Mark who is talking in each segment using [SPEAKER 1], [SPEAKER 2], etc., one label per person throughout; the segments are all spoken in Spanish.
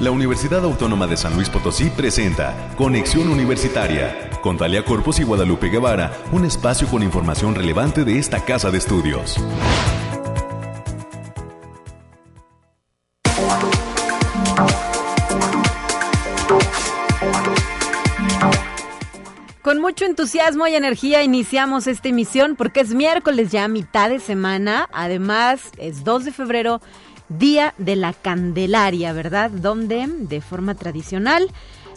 [SPEAKER 1] la Universidad Autónoma de San Luis Potosí presenta Conexión Universitaria con Talia Corpus y Guadalupe Guevara, un espacio con información relevante de esta casa de estudios.
[SPEAKER 2] Con mucho entusiasmo y energía iniciamos esta emisión porque es miércoles ya mitad de semana, además es 2 de febrero Día de la Candelaria, ¿verdad? Donde, de forma tradicional,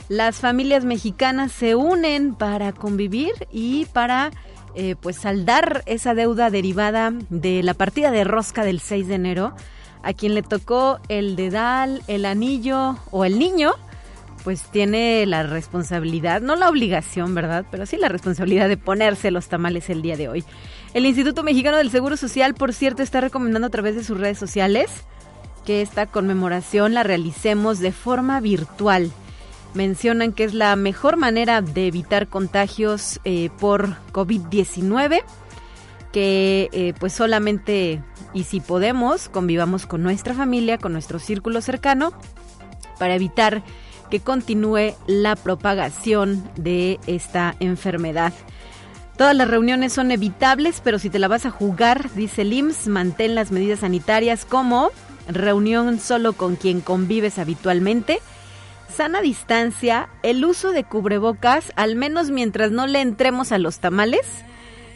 [SPEAKER 2] las familias mexicanas se unen para convivir y para eh, pues saldar esa deuda derivada de la partida de rosca del 6 de enero. A quien le tocó el dedal, el anillo o el niño, pues tiene la responsabilidad, no la obligación, ¿verdad? Pero sí la responsabilidad de ponerse los tamales el día de hoy. El Instituto Mexicano del Seguro Social, por cierto, está recomendando a través de sus redes sociales que esta conmemoración la realicemos de forma virtual. Mencionan que es la mejor manera de evitar contagios eh, por COVID-19, que eh, pues solamente y si podemos convivamos con nuestra familia, con nuestro círculo cercano, para evitar que continúe la propagación de esta enfermedad. Todas las reuniones son evitables, pero si te la vas a jugar, dice el IMSS, mantén las medidas sanitarias como reunión solo con quien convives habitualmente, sana distancia, el uso de cubrebocas, al menos mientras no le entremos a los tamales,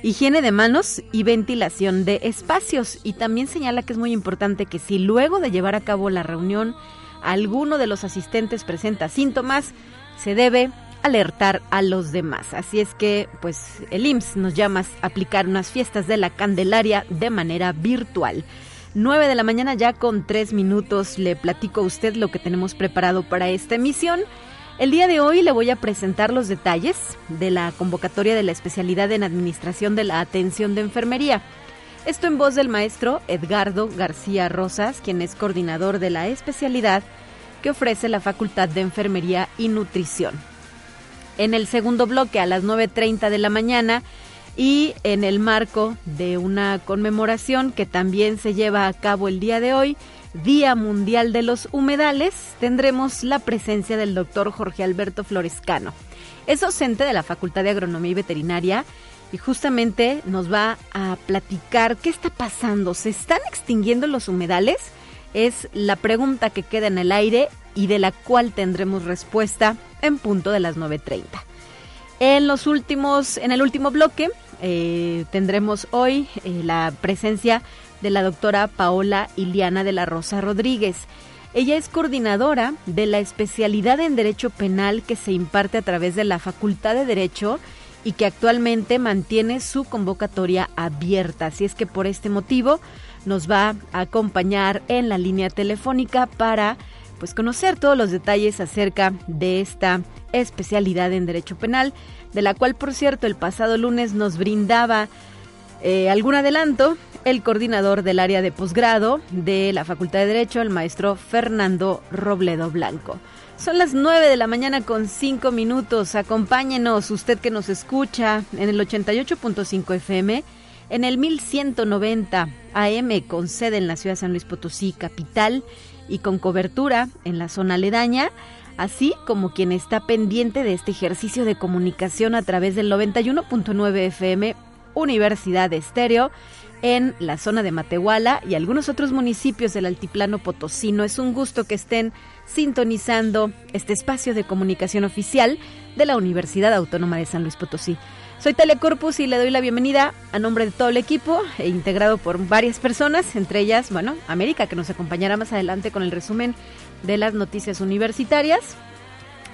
[SPEAKER 2] higiene de manos y ventilación de espacios. Y también señala que es muy importante que si luego de llevar a cabo la reunión alguno de los asistentes presenta síntomas, se debe alertar a los demás. Así es que, pues, el IMSS nos llama a aplicar unas fiestas de la Candelaria de manera virtual. 9 de la mañana ya con 3 minutos le platico a usted lo que tenemos preparado para esta emisión. El día de hoy le voy a presentar los detalles de la convocatoria de la especialidad en Administración de la Atención de Enfermería. Esto en voz del maestro Edgardo García Rosas, quien es coordinador de la especialidad que ofrece la Facultad de Enfermería y Nutrición. En el segundo bloque, a las 9.30 de la mañana, y en el marco de una conmemoración que también se lleva a cabo el día de hoy, Día Mundial de los Humedales, tendremos la presencia del doctor Jorge Alberto Florescano. Es docente de la Facultad de Agronomía y Veterinaria y justamente nos va a platicar qué está pasando. ¿Se están extinguiendo los humedales? Es la pregunta que queda en el aire y de la cual tendremos respuesta en punto de las 9.30. En los últimos, en el último bloque, eh, tendremos hoy eh, la presencia de la doctora Paola Iliana de la Rosa Rodríguez. Ella es coordinadora de la especialidad en Derecho Penal que se imparte a través de la Facultad de Derecho y que actualmente mantiene su convocatoria abierta. Así es que por este motivo nos va a acompañar en la línea telefónica para pues conocer todos los detalles acerca de esta especialidad en Derecho Penal, de la cual, por cierto, el pasado lunes nos brindaba eh, algún adelanto el coordinador del área de posgrado de la Facultad de Derecho, el maestro Fernando Robledo Blanco. Son las 9 de la mañana con 5 minutos. Acompáñenos, usted que nos escucha en el 88.5 FM, en el 1190 AM con sede en la ciudad de San Luis Potosí, capital, y con cobertura en la zona aledaña así como quien está pendiente de este ejercicio de comunicación a través del 91.9 FM Universidad de Estéreo en la zona de Matehuala y algunos otros municipios del altiplano potosino. Es un gusto que estén sintonizando este espacio de comunicación oficial de la Universidad Autónoma de San Luis Potosí. Soy Telecorpus y le doy la bienvenida a nombre de todo el equipo, e integrado por varias personas, entre ellas, bueno, América, que nos acompañará más adelante con el resumen de las noticias universitarias.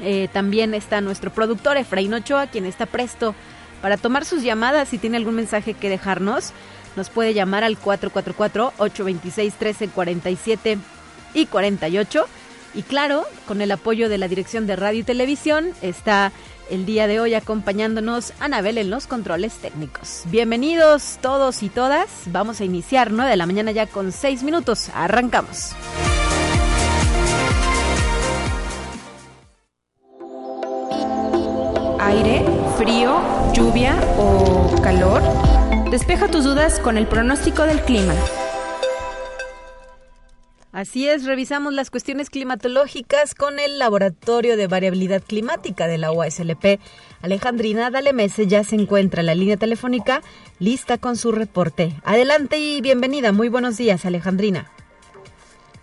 [SPEAKER 2] Eh, también está nuestro productor Efraín Ochoa, quien está presto para tomar sus llamadas. Si tiene algún mensaje que dejarnos, nos puede llamar al 444-826-1347 y 48. Y claro, con el apoyo de la Dirección de Radio y Televisión, está el día de hoy acompañándonos Anabel en los controles técnicos. Bienvenidos todos y todas. Vamos a iniciar 9 de la mañana ya con 6 minutos. Arrancamos.
[SPEAKER 3] aire, frío, lluvia o calor? Despeja tus dudas con el pronóstico del clima.
[SPEAKER 2] Así es, revisamos las cuestiones climatológicas con el Laboratorio de Variabilidad Climática de la UASLP. Alejandrina Dalemese ya se encuentra en la línea telefónica lista con su reporte. Adelante y bienvenida. Muy buenos días, Alejandrina.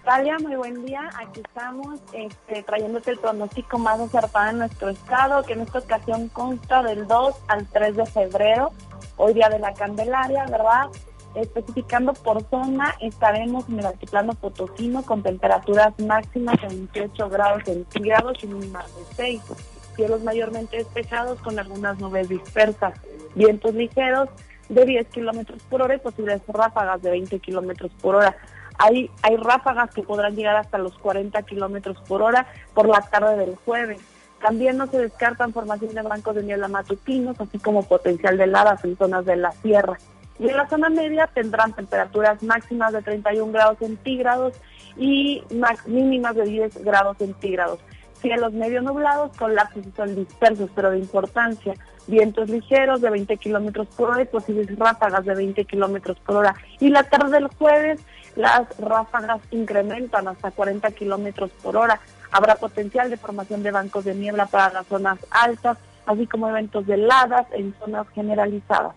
[SPEAKER 4] Talia, muy buen día. Aquí estamos este, trayéndote el pronóstico más acertado en nuestro estado, que en esta ocasión consta del 2 al 3 de febrero, hoy día de la Candelaria, ¿verdad? Especificando por zona, estaremos en el altiplano potosino con temperaturas máximas de 28 grados centígrados y mínimas de 6. Cielos mayormente despejados con algunas nubes dispersas. Vientos ligeros de 10 kilómetros por hora y posibles ráfagas de 20 kilómetros por hora. Hay, hay ráfagas que podrán llegar hasta los 40 kilómetros por hora por la tarde del jueves. También no se descartan formación de bancos de niebla matutinos, así como potencial de heladas en zonas de la sierra. Y en la zona media tendrán temperaturas máximas de 31 grados centígrados y mínimas de 10 grados centígrados. Cielos medio nublados con lapsos y sol dispersos, pero de importancia. Vientos ligeros de 20 kilómetros por hora y posibles ráfagas de 20 kilómetros por hora. Y la tarde del jueves, las ráfagas incrementan hasta 40 kilómetros por hora. Habrá potencial de formación de bancos de niebla para las zonas altas, así como eventos de heladas en zonas generalizadas.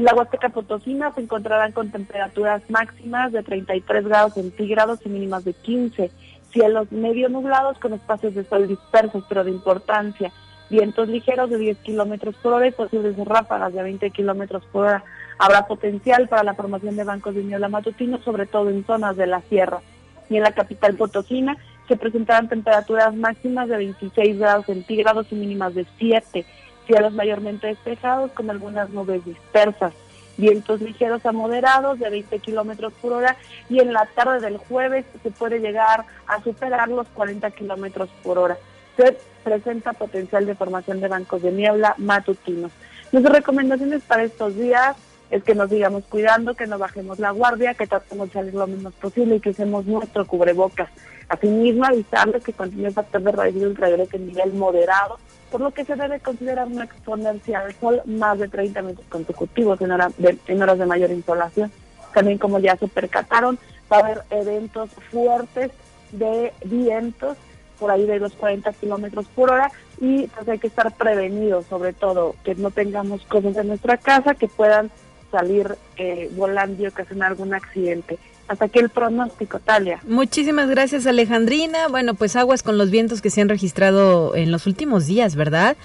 [SPEAKER 4] En la Huasteca Potosina se encontrarán con temperaturas máximas de 33 grados centígrados y mínimas de 15. Cielos medio nublados con espacios de sol dispersos, pero de importancia. Vientos ligeros de 10 kilómetros por hora y posibles ráfagas de 20 kilómetros por hora. Habrá potencial para la formación de bancos de niebla matutinos, sobre todo en zonas de la sierra. Y en la capital potosina se presentarán temperaturas máximas de 26 grados centígrados y mínimas de 7 cielos mayormente despejados con algunas nubes dispersas, vientos ligeros a moderados de 20 kilómetros por hora y en la tarde del jueves se puede llegar a superar los 40 kilómetros por hora. Se presenta potencial de formación de bancos de niebla matutinos. Nuestras recomendaciones para estos días es que nos sigamos cuidando, que no bajemos la guardia, que tratemos de salir lo menos posible y que usemos nuestro cubrebocas. Asimismo, avisarles que continúe el factor de radiación ultravioleta en nivel moderado por lo que se debe considerar no exponerse al sol más de 30 minutos consecutivos en, horas de mayor insolación. También como ya se percataron, va a haber eventos fuertes de vientos por ahí de los 40 kilómetros por hora y pues hay que estar prevenidos, sobre todo que no tengamos cosas en nuestra casa que puedan salir eh, volando y ocasionar algún accidente. Hasta aquí el pronóstico, Talia.
[SPEAKER 2] Muchísimas gracias, Alejandrina. Bueno, pues aguas con los vientos que se han registrado en los últimos días, ¿verdad?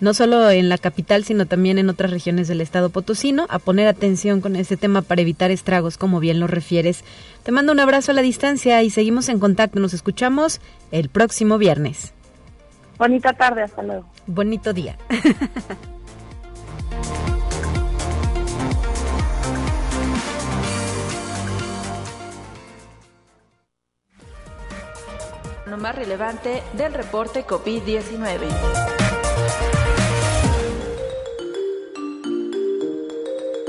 [SPEAKER 2] No solo en la capital, sino también en otras regiones del estado potosino. A poner atención con este tema para evitar estragos, como bien lo refieres. Te mando un abrazo a la distancia y seguimos en contacto. Nos escuchamos el próximo viernes.
[SPEAKER 4] Bonita tarde, hasta luego.
[SPEAKER 2] Bonito día.
[SPEAKER 5] más relevante del reporte COVID-19.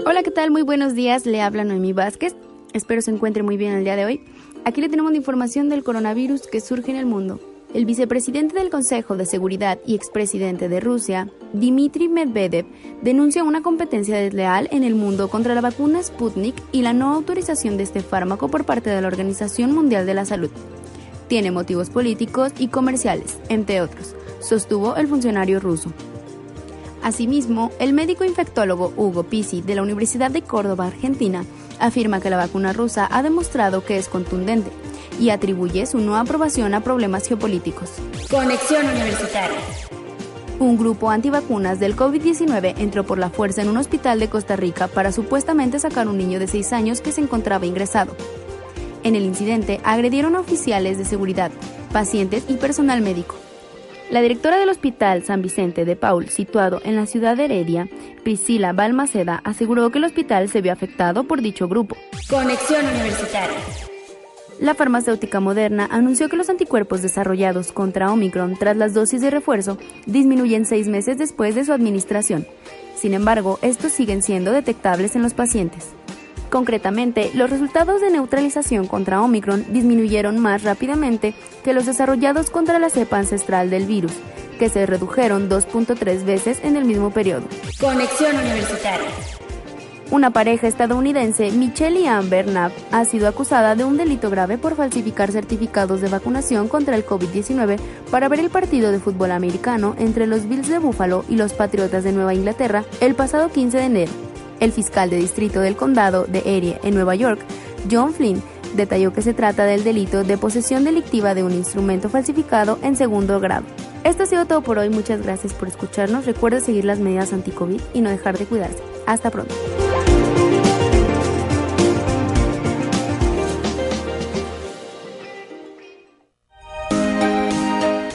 [SPEAKER 6] Hola, ¿qué tal? Muy buenos días. Le habla Noemí Vázquez. Espero se encuentre muy bien el día de hoy. Aquí le tenemos la información del coronavirus que surge en el mundo. El vicepresidente del Consejo de Seguridad y expresidente de Rusia, Dmitry Medvedev, denuncia una competencia desleal en el mundo contra la vacuna Sputnik y la no autorización de este fármaco por parte de la Organización Mundial de la Salud tiene motivos políticos y comerciales, entre otros, sostuvo el funcionario ruso. Asimismo, el médico infectólogo Hugo Pisi de la Universidad de Córdoba, Argentina, afirma que la vacuna rusa ha demostrado que es contundente y atribuye su no aprobación a problemas geopolíticos.
[SPEAKER 5] Conexión Universitaria.
[SPEAKER 6] Un grupo antivacunas del COVID-19 entró por la fuerza en un hospital de Costa Rica para supuestamente sacar un niño de 6 años que se encontraba ingresado. En el incidente agredieron a oficiales de seguridad, pacientes y personal médico. La directora del Hospital San Vicente de Paul, situado en la ciudad de Heredia, Priscila Balmaceda, aseguró que el hospital se vio afectado por dicho grupo.
[SPEAKER 5] Conexión Universitaria.
[SPEAKER 6] La farmacéutica Moderna anunció que los anticuerpos desarrollados contra Omicron tras las dosis de refuerzo disminuyen seis meses después de su administración. Sin embargo, estos siguen siendo detectables en los pacientes. Concretamente, los resultados de neutralización contra Omicron disminuyeron más rápidamente que los desarrollados contra la cepa ancestral del virus, que se redujeron 2.3 veces en el mismo periodo.
[SPEAKER 5] Conexión Universitaria.
[SPEAKER 6] Una pareja estadounidense, Michelle y Amber Knapp, ha sido acusada de un delito grave por falsificar certificados de vacunación contra el COVID-19 para ver el partido de fútbol americano entre los Bills de Buffalo y los Patriotas de Nueva Inglaterra el pasado 15 de enero. El fiscal de distrito del condado de Erie, en Nueva York, John Flynn, detalló que se trata del delito de posesión delictiva de un instrumento falsificado en segundo grado. Esto ha sido todo por hoy, muchas gracias por escucharnos. Recuerda seguir las medidas anti-COVID y no dejar de cuidarse. Hasta pronto.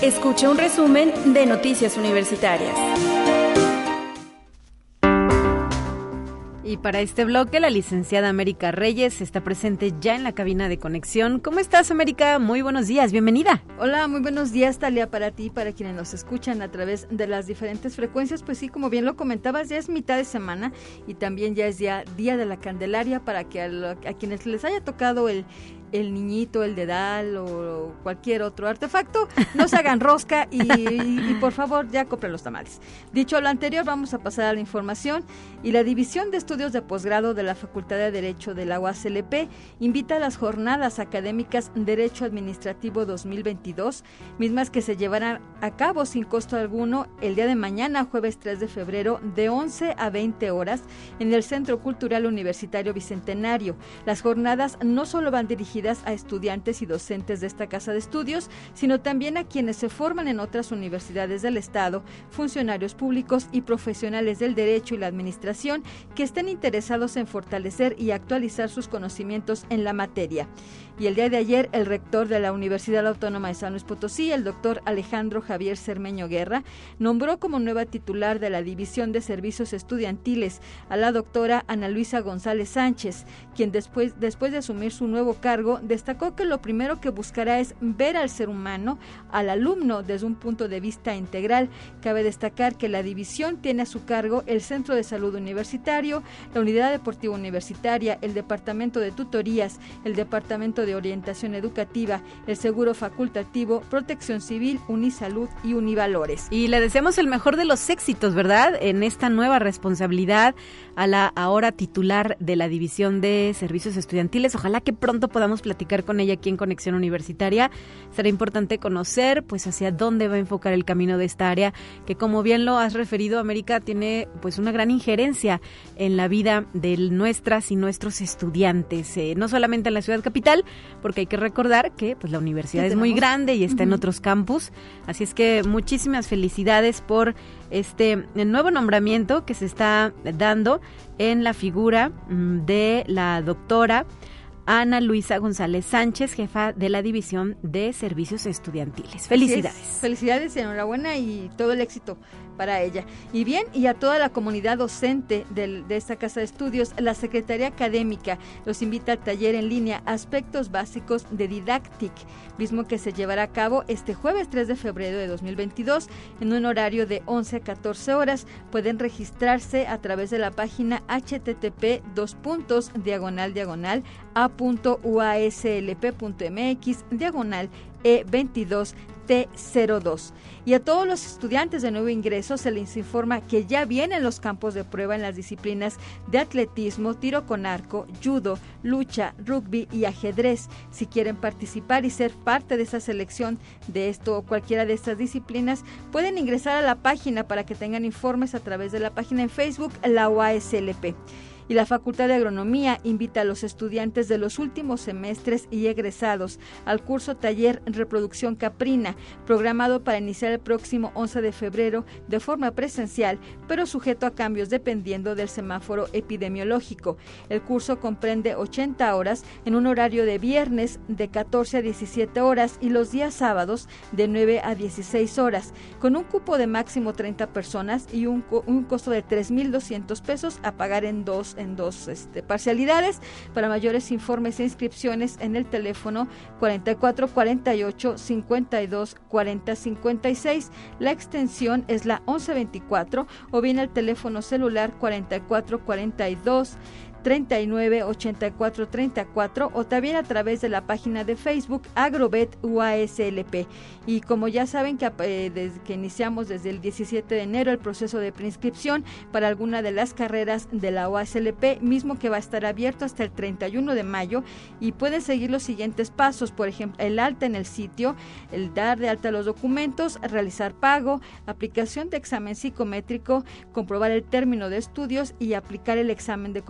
[SPEAKER 5] Escucha un resumen de Noticias Universitarias.
[SPEAKER 2] Y para este bloque, la licenciada América Reyes está presente ya en la cabina de conexión. ¿Cómo estás, América? Muy buenos días, bienvenida.
[SPEAKER 7] Hola, muy buenos días, Talia, para ti y para quienes nos escuchan a través de las diferentes frecuencias. Pues sí, como bien lo comentabas, ya es mitad de semana y también ya es ya Día de la Candelaria para que a quienes les haya tocado el el niñito, el dedal o cualquier otro artefacto, no se hagan rosca y, por favor ya compren los tamales. Dicho lo anterior, vamos a pasar a la información y la División de Estudios de Posgrado de la Facultad de Derecho de la UASLP invita a las jornadas académicas Derecho Administrativo 2022, mismas que se llevarán a cabo sin costo alguno el día de mañana, jueves 3 de febrero, de 11 a 20 horas en el Centro Cultural Universitario Bicentenario. Las jornadas no solo van dirigidas a estudiantes y docentes de esta casa de estudios, sino también a quienes se forman en otras universidades del Estado, funcionarios públicos y profesionales del derecho y la administración que estén interesados en fortalecer y actualizar sus conocimientos en la materia. Y el día de ayer, el rector de la Universidad Autónoma de San Luis Potosí, el doctor Alejandro Javier Cermeño Guerra, nombró como nueva titular de la División de Servicios Estudiantiles a la doctora Ana Luisa González Sánchez, quien después, después de asumir su nuevo cargo, destacó que lo primero que buscará es ver al ser humano, al alumno, desde un punto de vista integral. Cabe destacar que la división tiene a su cargo el Centro de Salud Universitario, la Unidad Deportiva Universitaria, el Departamento de Tutorías, el Departamento de Orientación Educativa, el Seguro Facultativo, Protección Civil, Unisalud y Univalores.
[SPEAKER 2] Y le deseamos el mejor de los éxitos, ¿verdad? En esta nueva responsabilidad a la ahora titular de la División de Servicios Estudiantiles. Ojalá que pronto podamos platicar con ella aquí en Conexión Universitaria. Será importante conocer pues hacia dónde va a enfocar el camino de esta área, que como bien lo has referido, América tiene pues una gran injerencia en la vida de nuestras y nuestros estudiantes, eh, no solamente en la ciudad capital, porque hay que recordar que pues la universidad es muy grande y está en otros campus, así es que muchísimas felicidades por este nuevo nombramiento que se está dando en la figura mm, de la doctora Ana Luisa González Sánchez, jefa de la División de Servicios Estudiantiles. Felicidades.
[SPEAKER 7] Felicidades enhorabuena y todo el éxito para ella. Y bien, y a toda la comunidad docente de esta casa de estudios, la Secretaría Académica los invita al taller en línea Aspectos Básicos de Didactic, mismo que se llevará a cabo este jueves 3 de febrero de 2022 en un horario de 11 a 14 horas. Pueden registrarse a través de la página http dos puntos diagonal diagonal a.uaslp.mx diagonal E22 T02. Y a todos los estudiantes de nuevo ingreso se les informa que ya vienen los campos de prueba en las disciplinas de atletismo, tiro con arco, judo, lucha, rugby y ajedrez. Si quieren participar y ser parte de esa selección de esto o cualquiera de estas disciplinas, pueden ingresar a la página para que tengan informes a través de la página en Facebook, la UASLP y la Facultad de Agronomía invita a los estudiantes de los últimos semestres y egresados al curso taller Reproducción Caprina, programado para iniciar el próximo 11 de febrero de forma presencial, pero sujeto a cambios dependiendo del semáforo epidemiológico. El curso comprende 80 horas en un horario de viernes de 14 a 17 horas y los días sábados de 9 a 16 horas, con un cupo de máximo 30 personas y un, costo de 3.200 pesos a pagar en dos en dos este, parcialidades. Para mayores informes e inscripciones en el teléfono 44 48 52 40 56. La extensión es la 1124 o bien el teléfono celular 44 42 39 84 34 o también a través de la página de Facebook Agrobet UASLP. Y como ya saben que eh, desde que iniciamos desde el 17 de enero el proceso de preinscripción para alguna de las carreras de la UASLP, mismo que va a estar abierto hasta el 31 de mayo y pueden seguir los siguientes pasos, por ejemplo, el alta en el sitio, el dar de alta los documentos, realizar pago, aplicación de examen psicométrico, comprobar el término de estudios y aplicar el examen de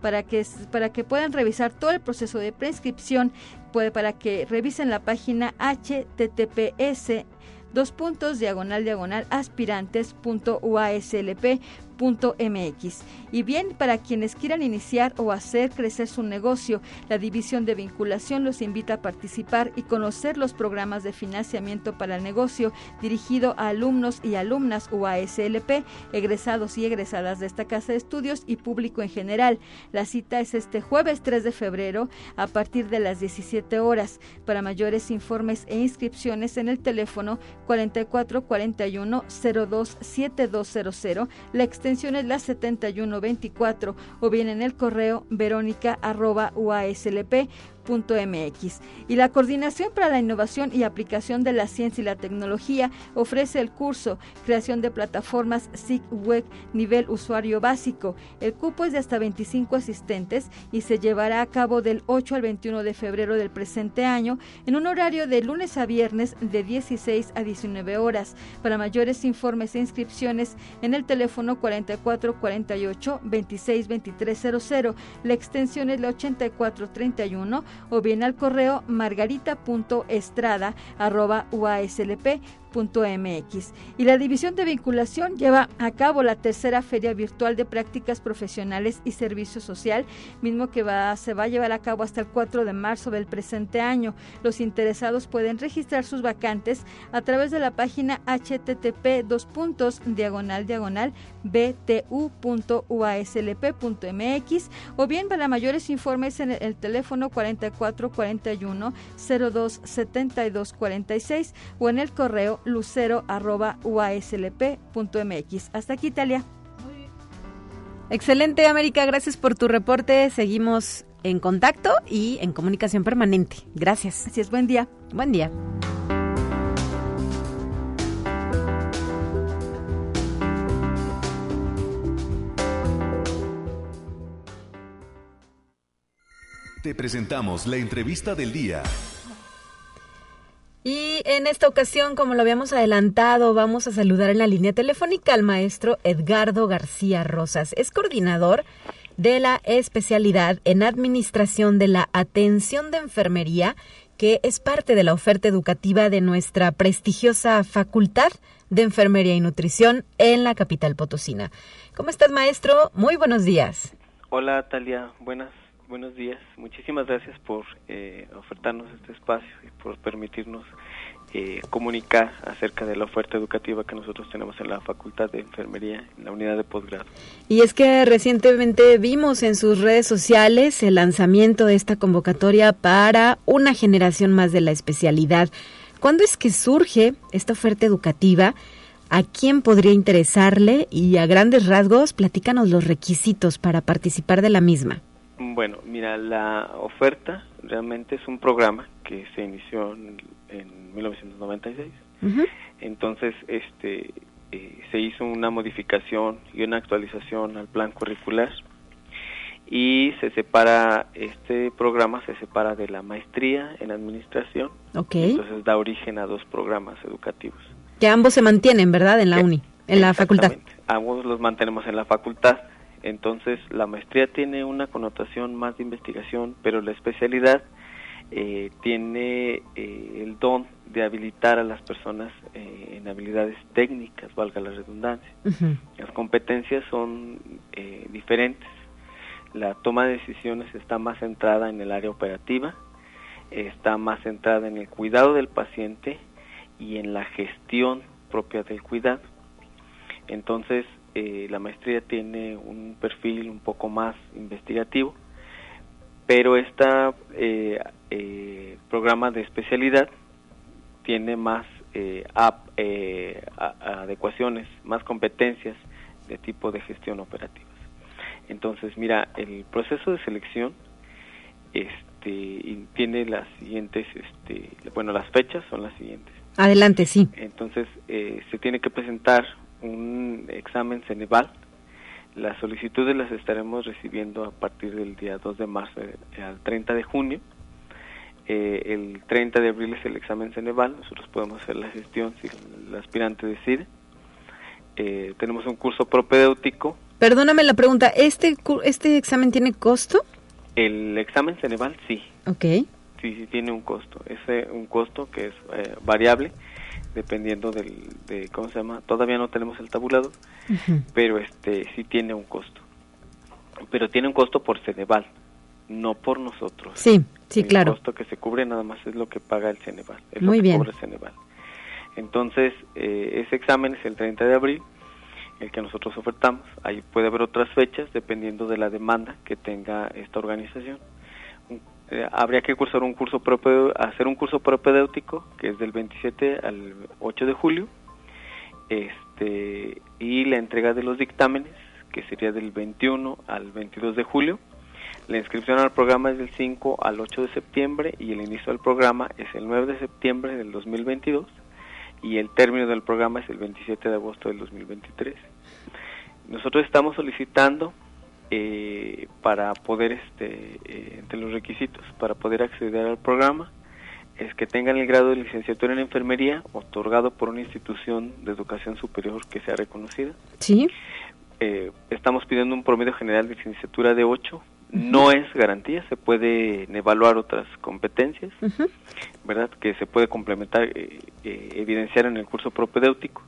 [SPEAKER 7] para que, para que puedan revisar todo el proceso de prescripción, puede, para que revisen la página https dos puntos diagonal diagonal aspirantes.uaslp mx Y bien, para quienes quieran iniciar o hacer crecer su negocio, la División de Vinculación los invita a participar y conocer los programas de financiamiento para el negocio dirigido a alumnos y alumnas UASLP, egresados y egresadas de esta casa de estudios y público en general. La cita es este jueves 3 de febrero a partir de las 17 horas. Para mayores informes e inscripciones en el teléfono 4441 027200, la extensión extensión la 7124 o bien en el correo verónica arroba uaslp Y la Coordinación para la Innovación y Aplicación de la Ciencia y la Tecnología ofrece el curso Creación de Plataformas SIG Web Nivel Usuario Básico. El cupo es de hasta 25 asistentes y se llevará a cabo del 8 al 21 de febrero del presente año en un horario de lunes a viernes de 16 a 19 horas. Para mayores informes e inscripciones en el teléfono 4448 26 2300, la extensión es la 8431 o bien al correo margarita.estrada.uaslp mx Y la División de Vinculación lleva a cabo la tercera Feria Virtual de Prácticas Profesionales y Servicio Social, mismo que va, se va a llevar a cabo hasta el 4 de marzo del presente año. Los interesados pueden registrar sus vacantes a través de la página http dos puntos diagonal diagonal btu.uaslp.mx o bien para mayores informes en el, teléfono 4441 02 72 46 o en el correo lucero.uaslp.mx. Hasta aquí, Italia.
[SPEAKER 2] Excelente, América. Gracias por tu reporte. Seguimos en contacto y en comunicación permanente. Gracias.
[SPEAKER 7] Así es, buen día.
[SPEAKER 2] Buen día.
[SPEAKER 1] Te presentamos la entrevista del día.
[SPEAKER 2] Y en esta ocasión, como lo habíamos adelantado, vamos a saludar en la línea telefónica al maestro Edgardo García Rosas. Es coordinador de la especialidad en Administración de la Atención de Enfermería, que es parte de la oferta educativa de nuestra prestigiosa Facultad de Enfermería y Nutrición en la capital potosina. ¿Cómo estás, maestro? Muy buenos días.
[SPEAKER 8] Hola, Talia. Buenas buenos días. Muchísimas gracias por eh, ofertarnos este espacio y por permitirnos eh, comunicar acerca de la oferta educativa que nosotros tenemos en la Facultad de Enfermería, en la unidad de posgrado.
[SPEAKER 2] Y es que recientemente vimos en sus redes sociales el lanzamiento de esta convocatoria para una generación más de la especialidad. ¿Cuándo es que surge esta oferta educativa? ¿A quién podría interesarle? Y a grandes rasgos, platícanos los requisitos para participar de la misma.
[SPEAKER 8] Bueno, mira, la oferta realmente es un programa que se inició en, 1996. Entonces, este, eh, se hizo una modificación y una actualización al plan curricular y se separa este programa se separa de la maestría en administración. Entonces da origen a dos programas educativos.
[SPEAKER 2] Que ambos se mantienen, ¿verdad? En la uni, en la facultad.
[SPEAKER 8] Ambos los mantenemos en la facultad entonces, la maestría tiene una connotación más de investigación, pero la especialidad eh, tiene eh, el don de habilitar a las personas eh, en habilidades técnicas, valga la redundancia. Las competencias son diferentes. La toma de decisiones está más centrada en el área operativa, está más centrada en el cuidado del paciente y en la gestión propia del cuidado. Entonces, eh, la maestría tiene un perfil un poco más investigativo, pero este eh, programa de especialidad tiene más eh, adecuaciones, más competencias de tipo de gestión operativas. Entonces, mira, el proceso de selección este, tiene las siguientes, este, bueno, las fechas son las siguientes.
[SPEAKER 2] Adelante, sí.
[SPEAKER 8] Entonces, eh, se tiene que presentar un examen Ceneval. Las solicitudes las estaremos recibiendo a partir del día 2 de marzo al 30 de junio. Eh, el 30 de abril es el examen Ceneval. Nosotros podemos hacer la gestión si el aspirante decide. Eh, tenemos un curso propedéutico.
[SPEAKER 2] Perdóname la pregunta, ¿este, este examen tiene costo?
[SPEAKER 8] El examen Ceneval sí.
[SPEAKER 2] Ok.
[SPEAKER 8] Sí, sí tiene un costo. Es un costo que es eh, variable dependiendo del, de, ¿cómo se llama? Todavía no tenemos el tabulado, pero este sí tiene un costo. Pero tiene un costo por Ceneval, no por nosotros.
[SPEAKER 2] Sí, sí, claro.
[SPEAKER 8] El costo que se cubre nada más es lo que paga el Ceneval. Es
[SPEAKER 2] Muy
[SPEAKER 8] lo que
[SPEAKER 2] bien.
[SPEAKER 8] Cubre Ceneval. Entonces, eh, ese examen es el 30 de abril, el que nosotros ofertamos. Ahí puede haber otras fechas dependiendo de la demanda que tenga esta organización. Eh, habría que cursar un curso propio, hacer un curso propedéutico que es del 27 al 8 de julio, este y la entrega de los dictámenes que sería del 21 al 22 de julio. La inscripción al programa es del 5 al 8 de septiembre y el inicio del programa es el 9 de septiembre del 2022 y el término del programa es el 27 de agosto del 2023. Nosotros estamos solicitando eh, para poder, este, eh, entre los requisitos, para poder acceder al programa, es que tengan el grado de licenciatura en enfermería otorgado por una institución de educación superior que sea reconocida.
[SPEAKER 2] Sí.
[SPEAKER 8] Eh, estamos pidiendo un promedio general de licenciatura de 8. No es garantía, se pueden evaluar otras competencias, ¿verdad? Que se puede complementar, eh, eh, evidenciar en el curso propedéutico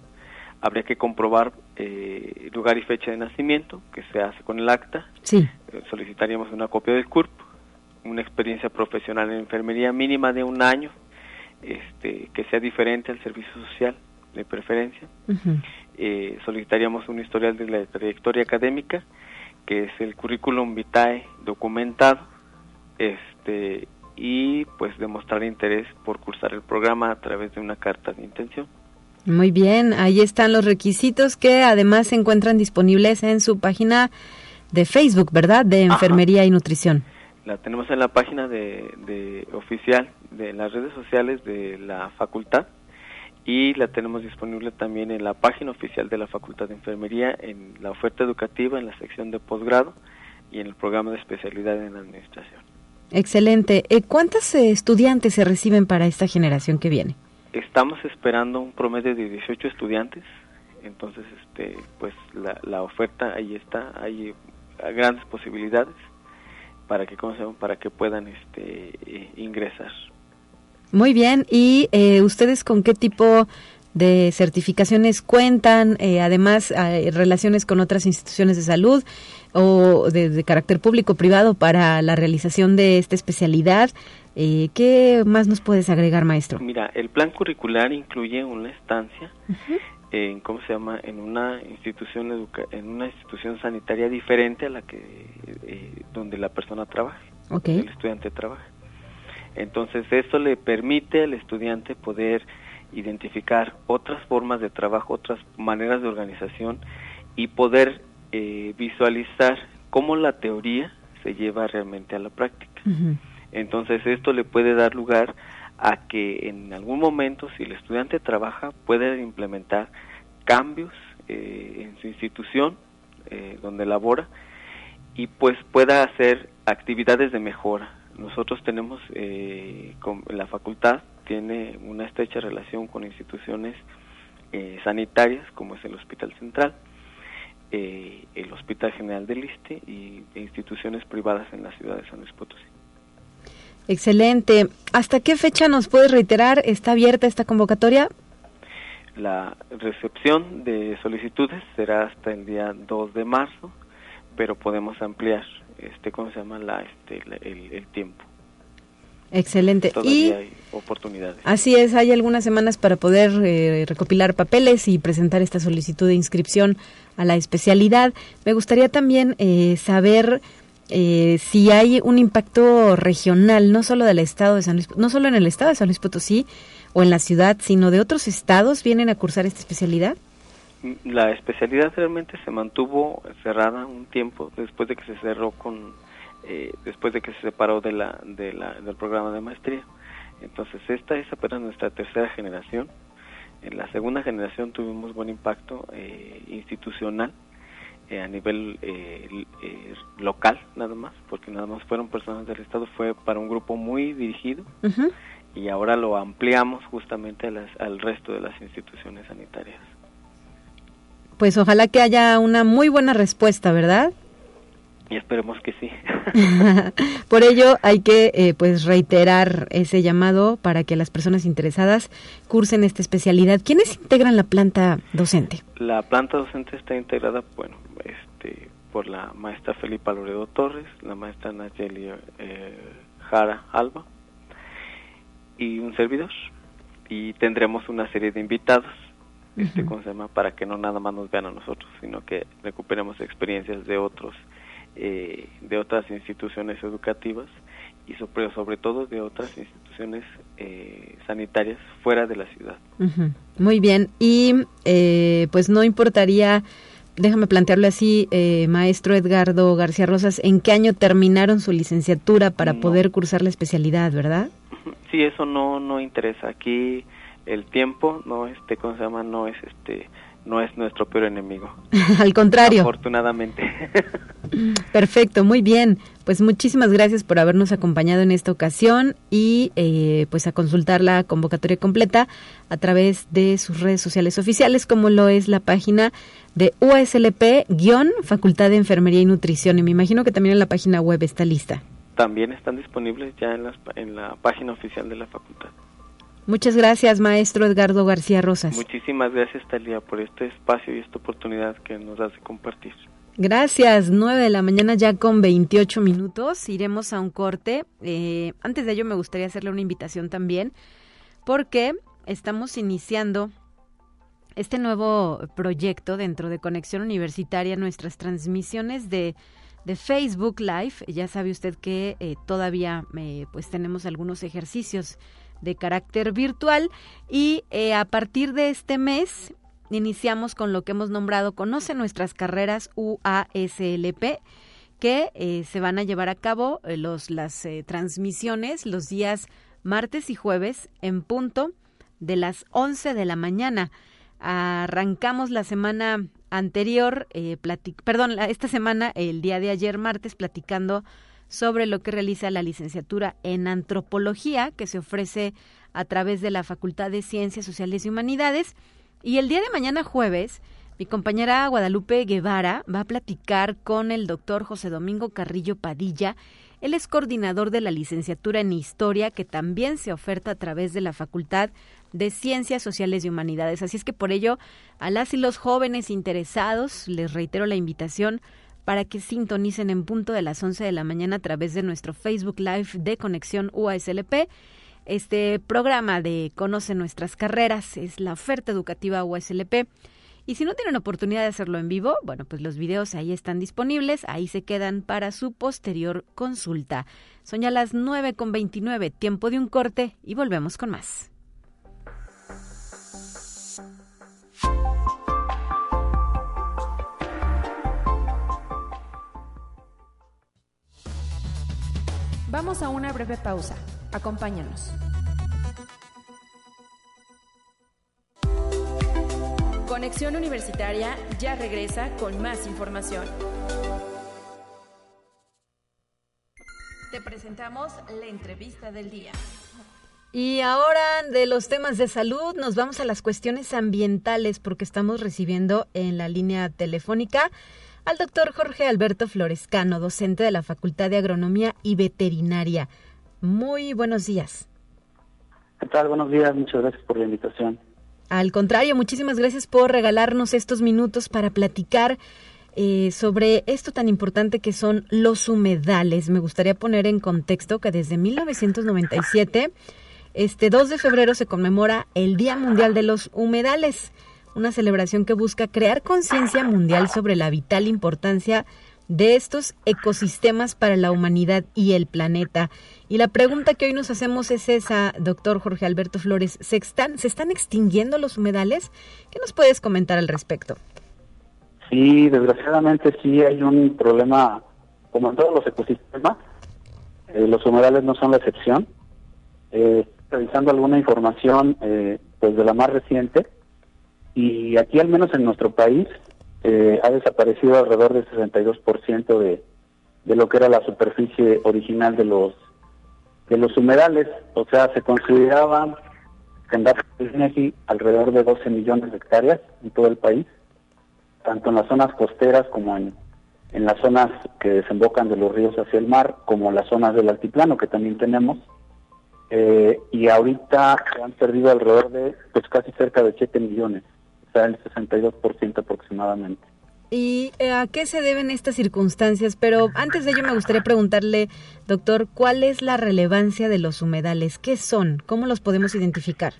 [SPEAKER 8] habría que comprobar eh, lugar y fecha de nacimiento, que se hace con el acta.
[SPEAKER 2] Sí.
[SPEAKER 8] Eh, solicitaríamos una copia del CURP, una experiencia profesional en enfermería mínima de un año, este, que sea diferente al servicio social, de preferencia. eh, solicitaríamos un historial de la trayectoria académica, que es el currículum vitae documentado, este, y pues demostrar interés por cursar el programa a través de una carta de intención.
[SPEAKER 2] Muy bien, ahí están los requisitos que además se encuentran disponibles en su página de Facebook, ¿verdad? De Enfermería y Nutrición.
[SPEAKER 8] La tenemos en la página de, de oficial de las redes sociales de la facultad y la tenemos disponible también en la página oficial de la Facultad de Enfermería en la oferta educativa en la sección de posgrado y en el programa de especialidad en administración.
[SPEAKER 2] Excelente. Eh, ¿Cuántos eh, estudiantes se reciben para esta generación que viene?
[SPEAKER 8] Estamos esperando un promedio de 18 estudiantes, entonces este pues la, la oferta ahí está, hay grandes posibilidades para que ¿cómo para que puedan este eh, ingresar.
[SPEAKER 2] Muy bien. ¿Y eh, ustedes con qué tipo de certificaciones cuentan? Eh, además, eh, relaciones con otras instituciones de salud o de, de carácter público privado para la realización de esta especialidad. Eh, ¿Qué más nos puedes agregar, maestro?
[SPEAKER 8] Mira, el plan curricular incluye una estancia en cómo se llama en una institución educa en una institución sanitaria diferente a la que eh, donde la persona trabaje,
[SPEAKER 2] Ok.
[SPEAKER 8] el estudiante trabaja. Entonces esto le permite al estudiante poder identificar otras formas de trabajo, otras maneras de organización y poder eh, visualizar cómo la teoría se lleva realmente a la práctica. Entonces esto le puede dar lugar a que en algún momento, si el estudiante trabaja, pueda implementar cambios eh, en su institución eh, donde labora y pues pueda hacer actividades de mejora. Nosotros tenemos, eh, con, la facultad tiene una estrecha relación con instituciones eh, sanitarias como es el Hospital Central, eh, el Hospital General del Liste y e instituciones privadas en la ciudad de San Luis Potosí.
[SPEAKER 2] Excelente. ¿Hasta qué fecha nos puedes reiterar? ¿Está abierta esta convocatoria?
[SPEAKER 8] La recepción de solicitudes será hasta el día 2 de marzo, pero podemos ampliar este cómo se llama la este la- el, el tiempo.
[SPEAKER 2] Excelente.
[SPEAKER 8] Todavía
[SPEAKER 2] y
[SPEAKER 8] hay oportunidades.
[SPEAKER 2] así es, hay algunas semanas para poder eh, recopilar papeles y presentar esta solicitud de inscripción a la especialidad. Me gustaría también eh, saber eh, si hay un impacto regional, no solo del estado de San Luis, no solo en el estado de San Luis Potosí o en la ciudad, sino de otros estados vienen a cursar esta especialidad.
[SPEAKER 8] La especialidad realmente se mantuvo cerrada un tiempo después de que se cerró con, eh, después de que se separó de la, de la, del programa de maestría. Entonces esta es apenas nuestra tercera generación. En la segunda generación tuvimos buen impacto eh, institucional eh, a nivel eh, eh, local nada más, porque nada más fueron personas del Estado, fue para un grupo muy dirigido y ahora lo ampliamos justamente a las, al resto de las instituciones sanitarias.
[SPEAKER 2] Pues ojalá que haya una muy buena respuesta, ¿verdad?
[SPEAKER 8] Y esperemos que sí.
[SPEAKER 2] Por ello hay que eh, pues reiterar ese llamado para que las personas interesadas cursen esta especialidad. ¿Quiénes integran la planta docente?
[SPEAKER 8] La planta docente está integrada, bueno, este, por la maestra Felipa Loredo Torres, la maestra Nayeli eh, Jara Alba y un servidor. Y tendremos una serie de invitados este, ¿cómo se llama? para que no nada más nos vean a nosotros, sino que recuperemos experiencias de otros eh, de otras instituciones educativas y sobre, sobre todo de otras instituciones eh, sanitarias fuera de la ciudad.
[SPEAKER 2] Muy bien, y eh, pues no importaría, déjame plantearlo así, maestro Edgardo García Rosas, ¿en qué año terminaron su licenciatura para poder cursar la especialidad, verdad?
[SPEAKER 8] Sí, eso no, no interesa. Aquí el tiempo no, este, ¿cómo se llama? No es este no es nuestro peor enemigo.
[SPEAKER 2] Al contrario.
[SPEAKER 8] Afortunadamente.
[SPEAKER 2] Perfecto, muy bien. Pues muchísimas gracias por habernos acompañado en esta ocasión y eh, pues a consultar la convocatoria completa a través de sus redes sociales oficiales, como lo es la página de USLP-Facultad de Enfermería y Nutrición. Y me imagino que también en la página web está lista.
[SPEAKER 8] También están disponibles ya en, en la página oficial de la facultad.
[SPEAKER 2] Muchas gracias, maestro Edgardo García Rosas.
[SPEAKER 8] Muchísimas gracias, Talia, por este espacio y esta oportunidad que nos das de compartir.
[SPEAKER 2] Gracias, 9 de la mañana ya con 28 minutos. Iremos a un corte. Eh, antes de ello me gustaría hacerle una invitación también porque estamos iniciando este nuevo proyecto dentro de Conexión Universitaria, nuestras transmisiones de, de Facebook Live. Ya sabe usted que eh, todavía eh, pues tenemos algunos ejercicios de carácter virtual y eh, a partir de este mes iniciamos con lo que hemos nombrado Conoce nuestras carreras UASLP que eh, se van a llevar a cabo eh, los, las transmisiones los días martes y jueves en punto de las 11 de la mañana. Arrancamos la semana anterior, perdón, esta semana, el día de ayer martes, platicando sobre lo que realiza la licenciatura en antropología que se ofrece a través de la Facultad de Ciencias Sociales y Humanidades. Y el día de mañana jueves, mi compañera Guadalupe Guevara va a platicar con el doctor José Domingo Carrillo Padilla. Él es coordinador de la licenciatura en Historia que también se oferta a través de la Facultad de Ciencias Sociales y Humanidades. Así es que por ello, a las y los jóvenes interesados, les reitero la invitación para que sintonicen en punto de las 11 de la mañana a través de nuestro Facebook Live de Conexión UASLP. Este programa de Conoce nuestras carreras es la oferta educativa UASLP. Y si no tienen oportunidad de hacerlo en vivo, bueno, pues los videos ahí están disponibles, ahí se quedan para su posterior consulta. Son ya las 9 con 29, tiempo de un corte y volvemos con más.
[SPEAKER 5] Vamos a una breve pausa. Acompáñanos. Conexión Universitaria ya regresa con más información. Te presentamos la entrevista del día.
[SPEAKER 2] Y ahora de los temas de salud nos vamos a las cuestiones ambientales porque estamos recibiendo en la línea telefónica al doctor Jorge Alberto Florescano, docente de la Facultad de Agronomía y Veterinaria. Muy buenos días.
[SPEAKER 9] ¿Qué tal? Buenos días, muchas gracias por la invitación.
[SPEAKER 2] Al contrario, muchísimas gracias por regalarnos estos minutos para platicar eh, sobre esto tan importante que son los humedales. Me gustaría poner en contexto que desde 1997, este 2 de febrero se conmemora el Día Mundial de los Humedales una celebración que busca crear conciencia mundial sobre la vital importancia de estos ecosistemas para la humanidad y el planeta. Y la pregunta que hoy nos hacemos es esa, doctor Jorge Alberto Flores, ¿se están, ¿se están extinguiendo los humedales? ¿Qué nos puedes comentar al respecto?
[SPEAKER 9] Sí, desgraciadamente sí hay un problema, como en todos los ecosistemas, eh, los humedales no son la excepción. Eh, revisando alguna información eh, pues de la más reciente, y aquí al menos en nuestro país eh, ha desaparecido alrededor del 62% de, de lo que era la superficie original de los de los humedales, o sea, se consideraban en alrededor de 12 millones de hectáreas en todo el país, tanto en las zonas costeras como en, en las zonas que desembocan de los ríos hacia el mar, como las zonas del altiplano que también tenemos. Eh, y ahorita se han perdido alrededor de pues casi cerca de 7 millones está el 62% aproximadamente.
[SPEAKER 2] ¿Y eh, a qué se deben estas circunstancias? Pero antes de ello me gustaría preguntarle, doctor, ¿cuál es la relevancia de los humedales? ¿Qué son? ¿Cómo los podemos identificar?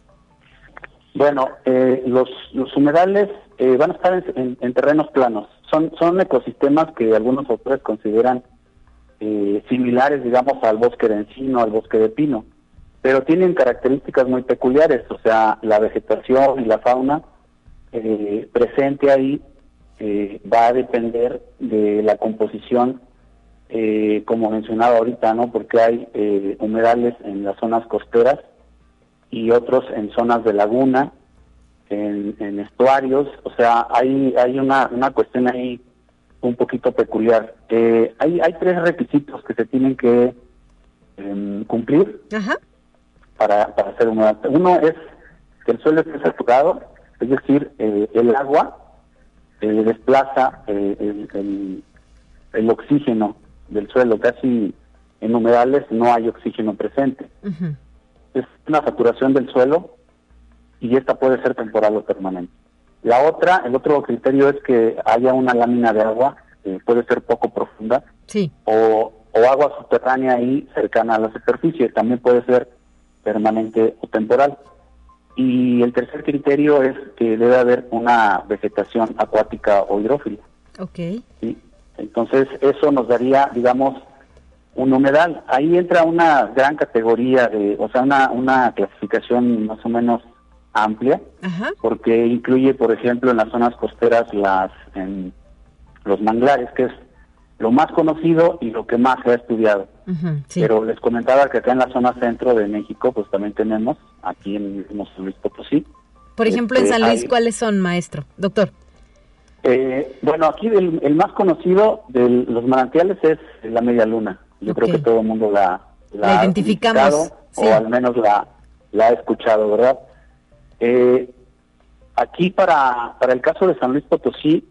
[SPEAKER 9] Bueno, eh, los, los humedales eh, van a estar en, terrenos planos. Son, son ecosistemas que algunos autores consideran similares, digamos, al bosque de encino, al bosque de pino, pero tienen características muy peculiares, o sea, la vegetación y la fauna eh, presente ahí eh, va a depender de la composición, eh, como mencionaba ahorita, ¿no? Porque hay humedales en las zonas costeras y otros en zonas de laguna, en, estuarios, o sea, hay, hay una, una cuestión ahí un poquito peculiar. hay, hay tres requisitos que se tienen que em, cumplir Para, para hacer un Uno es que el suelo esté saturado, es decir, eh, el agua eh, desplaza eh, el, oxígeno del suelo, casi en humedales no hay oxígeno presente. Es una saturación del suelo y esta puede ser temporal o permanente. La otra, el otro criterio es que haya una lámina de agua, puede ser poco profunda,
[SPEAKER 2] sí.
[SPEAKER 9] o, o agua subterránea ahí cercana a la superficie, también puede ser permanente o temporal. Y el tercer criterio es que debe haber una vegetación acuática o hidrófila.
[SPEAKER 2] Ok.
[SPEAKER 9] Entonces, eso nos daría, digamos, un humedal. Ahí entra una gran categoría, de, o sea, una, una clasificación más o menos amplia, porque incluye, por ejemplo, en las zonas costeras las en los manglares, que es lo más conocido y lo que más se ha estudiado. Pero les comentaba que acá en la zona centro de México, pues también tenemos, aquí en San Luis Potosí.
[SPEAKER 2] Por ejemplo, en este, San Luis, ¿cuáles son, maestro? Doctor.
[SPEAKER 9] Eh, bueno, aquí el, más conocido de los manantiales es la media luna. Yo creo que todo el mundo la,
[SPEAKER 2] la, identificamos.
[SPEAKER 9] O al menos la, la ha escuchado, ¿verdad? Eh, aquí para, para el caso de San Luis Potosí,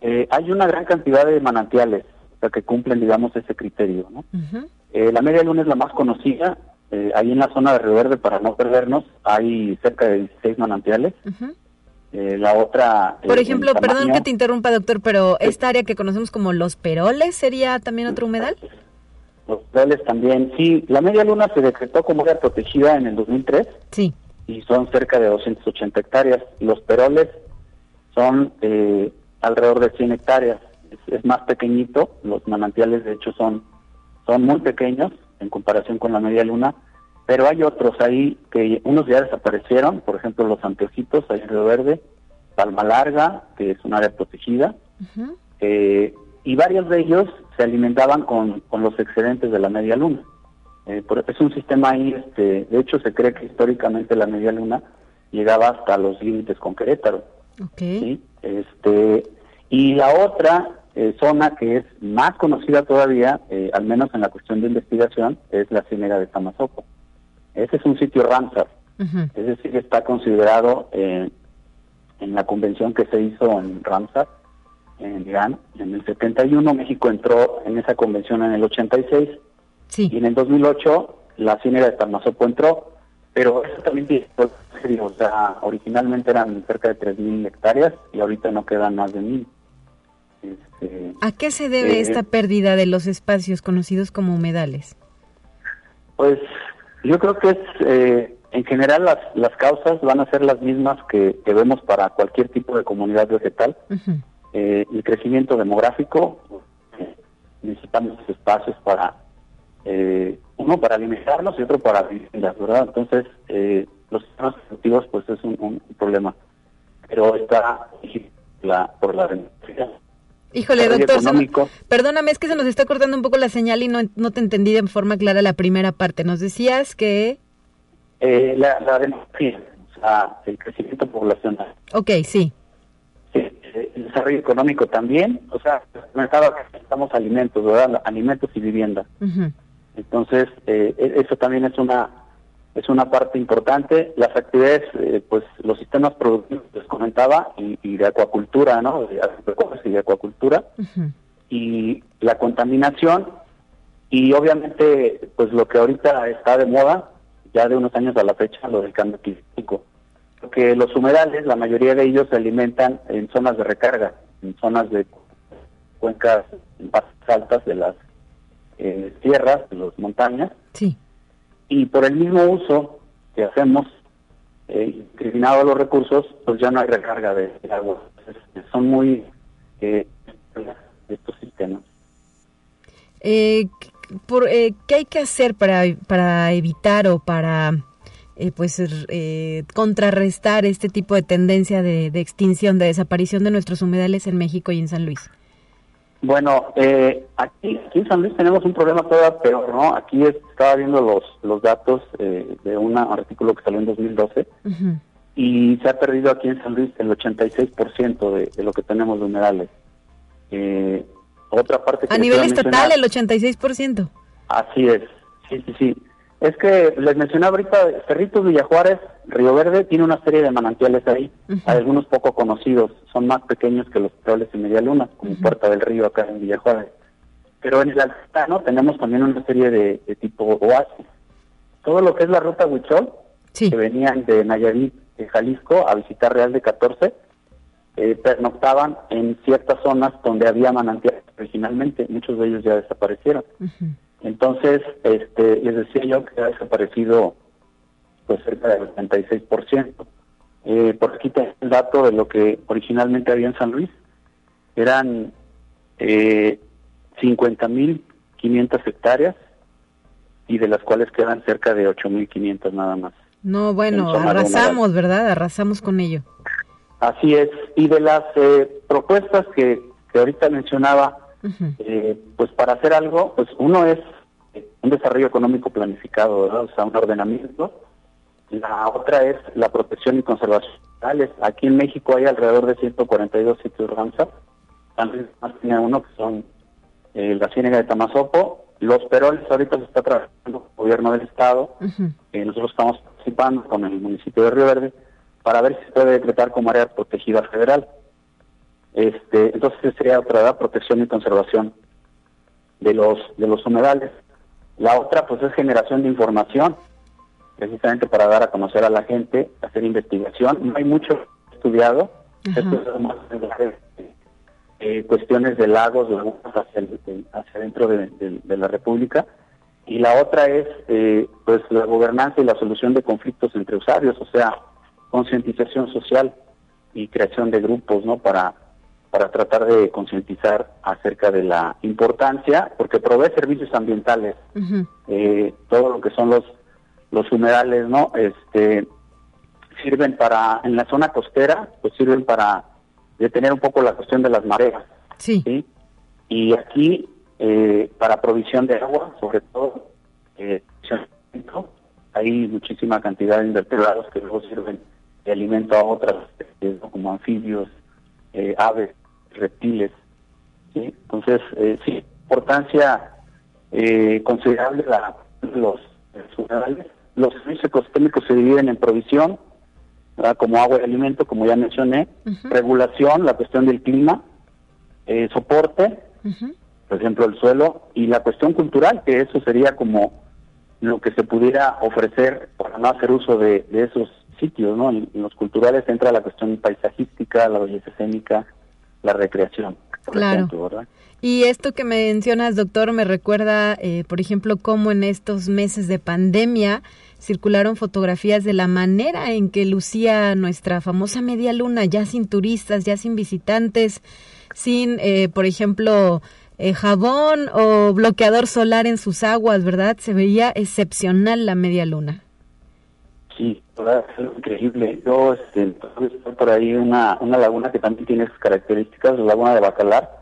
[SPEAKER 9] eh, hay una gran cantidad de manantiales que cumplen, digamos, ese criterio. ¿no? Eh, la media luna es la más conocida. Eh, ahí en la zona de Río Verde, para no perdernos, hay cerca de 16 manantiales. la otra...
[SPEAKER 2] Por ejemplo, perdón que te interrumpa, doctor, pero esta área que conocemos como Los Peroles, ¿sería también otro humedal?
[SPEAKER 9] Los Peroles también, sí. La media luna se decretó como área protegida en el 2003.
[SPEAKER 2] Sí.
[SPEAKER 9] Y son cerca de 280 hectáreas. Los Peroles son eh, alrededor de 100 hectáreas. Es, más pequeñito, los manantiales de hecho son, son muy pequeños en comparación con la media luna, pero hay otros ahí que unos ya desaparecieron, por ejemplo los anteojitos, ahí en Río Verde, Palma Larga, que es un área protegida, eh, y varios de ellos se alimentaban con, con los excedentes de la media luna. Eh, es un sistema ahí, este, de hecho se cree que históricamente la media luna llegaba hasta los límites con Querétaro.
[SPEAKER 2] Okay.
[SPEAKER 9] Este, y la otra eh, zona que es más conocida todavía, eh, al menos en la cuestión de investigación, es la Ciénaga de Tamazopo. Ese es un sitio Ramsar, es decir, está considerado eh, en la convención que se hizo en Ramsar, en Irán, en el 71. México entró en esa convención en el 86.
[SPEAKER 2] Sí.
[SPEAKER 9] Y en el 2008 la Ciénaga de Tamazopo entró pero eso también o sea, originalmente eran cerca de 3.000 hectáreas y ahorita no quedan más de 1.000.
[SPEAKER 2] Este, ¿A qué se debe eh, esta pérdida de los espacios conocidos como humedales?
[SPEAKER 9] Pues yo creo que es, eh, en general las, las causas van a ser las mismas que, vemos para cualquier tipo de comunidad vegetal. Eh, el crecimiento demográfico, necesitamos espacios para, eh, uno para alimentarnos y otro para viviendas, ¿verdad? Entonces, eh, los sistemas productivos pues es un, un problema, pero está la, por la
[SPEAKER 2] Híjole, doctor, perdóname, es que se nos está cortando un poco la señal y no, no te entendí de forma clara la primera parte. Nos decías que...
[SPEAKER 9] Eh, la, la demografía, o sea, el crecimiento poblacional.
[SPEAKER 2] Ok, sí.
[SPEAKER 9] sí. El desarrollo económico también, o sea, necesitamos alimentos, ¿verdad? Alimentos y vivienda. Entonces, eh, e, eso también es una es una parte importante. Las actividades, eh, pues los sistemas productivos, les comentaba, y, de acuacultura, ¿no? De y de acuacultura, y la contaminación, y obviamente, pues lo que ahorita está de moda, ya de unos años a la fecha, lo del cambio climático. Porque los humedales, la mayoría de ellos se alimentan en zonas de recarga, en zonas de cuencas más altas de las eh, tierras, las montañas.
[SPEAKER 2] Sí
[SPEAKER 9] y por el mismo uso que hacemos, eh, los recursos, pues ya no hay recarga de, agua. son muy eh, estos sistemas.
[SPEAKER 2] Eh, por, eh, ¿Qué hay que hacer para, para evitar o para eh, pues contrarrestar este tipo de tendencia de, de extinción, de desaparición de nuestros humedales en México y en San Luis?
[SPEAKER 9] Bueno, eh, aquí, en San Luis tenemos un problema todavía peor, ¿no? Aquí estaba viendo los, los datos eh, de un artículo que salió en 2012 y se ha perdido aquí en San Luis el 86% de, de lo que tenemos de humedales. Eh, otra parte
[SPEAKER 2] que A nivel estatal, el 86%.
[SPEAKER 9] Así es, sí, sí, sí. Es que les mencionaba ahorita, Cerritos Villajuárez, Río Verde, tiene una serie de manantiales ahí, hay algunos poco conocidos, son más pequeños que los petroles y Media Luna, como Puerta del Río acá en Villajuárez. Pero en el Altano tenemos también una serie de, tipo oasis. Todo lo que es la ruta Huichol, que venían de Nayarit, de Jalisco, a visitar Real de 14, eh, pernoctaban en ciertas zonas donde había manantiales originalmente, muchos de ellos ya desaparecieron. Entonces, este, les decía yo que ha desaparecido pues cerca del 86%. Eh, por aquí tengo el dato de lo que originalmente había en San Luis. Eran eh, 50.500 hectáreas y de las cuales quedan cerca de 8.500 nada más.
[SPEAKER 2] No, bueno, arrasamos, ¿verdad? Arrasamos con ello.
[SPEAKER 9] Así es. Y de las eh, propuestas que, que ahorita mencionaba, eh, pues para hacer algo, pues uno es eh, un desarrollo económico planificado, ¿verdad? o sea, un ordenamiento. La otra es la protección y conservación. Aquí en México hay alrededor de 142 sitios Ramsar. También más tiene uno que son eh, la Ciénega de Tamazopo. Los Peroles ahorita se está trabajando con el gobierno del estado. nosotros estamos participando con el municipio de Río Verde para ver si se puede decretar como área protegida federal. Este, entonces sería otra protección y conservación de los de los humedales. La otra pues es generación de información, precisamente para dar a conocer a la gente, hacer investigación. No hay mucho estudiado, esto es más eh, cuestiones de lagos, hacia, hacia dentro de, la República. Y la otra es eh, pues la gobernanza y la solución de conflictos entre usuarios, o sea, concientización social y creación de grupos, ¿no? Para para tratar de concientizar acerca de la importancia, porque provee servicios ambientales, eh, todo lo que son los los humedales, ¿no? Este sirven para en la zona costera, pues sirven para detener un poco la cuestión de las mareas,
[SPEAKER 2] sí.
[SPEAKER 9] Y aquí eh, para provisión de agua, sobre todo, eh, hay muchísima cantidad de invertebrados que luego sirven de alimento a otras, como anfibios, eh, aves, reptiles. ¿sí? Entonces, eh, sí, importancia eh, considerable la, los Los servicios ecosistémicos se dividen en provisión, como agua y alimento, como ya mencioné, regulación, la cuestión del clima, eh, soporte, por ejemplo, el suelo, y la cuestión cultural, que eso sería como lo que se pudiera ofrecer para no hacer uso de, de esos sitios, ¿no? En, los culturales entra la cuestión paisajística, la belleza escénica, la recreación.
[SPEAKER 2] claro. y esto que mencionas, doctor, me recuerda, eh, por ejemplo, cómo en estos meses de pandemia circularon fotografías de la manera en que lucía nuestra famosa media luna, ya sin turistas, ya sin visitantes, sin, eh, por ejemplo, eh, jabón o bloqueador solar en sus aguas, ¿verdad? Se veía excepcional la media luna.
[SPEAKER 9] Sí, es increíble. Yo este, por ahí una, una laguna que también tiene sus características, la laguna de Bacalar,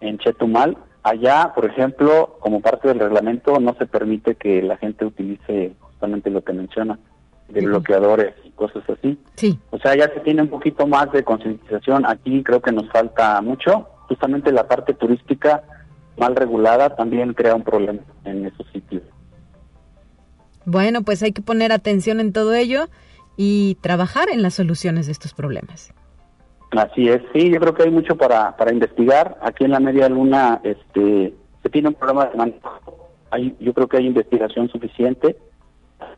[SPEAKER 9] en Chetumal. Allá, por ejemplo, como parte del reglamento, no se permite que la gente utilice justamente lo que menciona, de bloqueadores y cosas así.
[SPEAKER 2] Sí.
[SPEAKER 9] O sea, ya se tiene un poquito más de concientización. Aquí creo que nos falta mucho. Justamente la parte turística mal regulada también crea un problema en esos sitios.
[SPEAKER 2] Bueno, pues hay que poner atención en todo ello y trabajar en las soluciones de estos problemas.
[SPEAKER 9] Así es, sí, yo creo que hay mucho para, para investigar. Aquí en la media luna este, se tiene un programa de manejo. Hay, yo creo que hay investigación suficiente.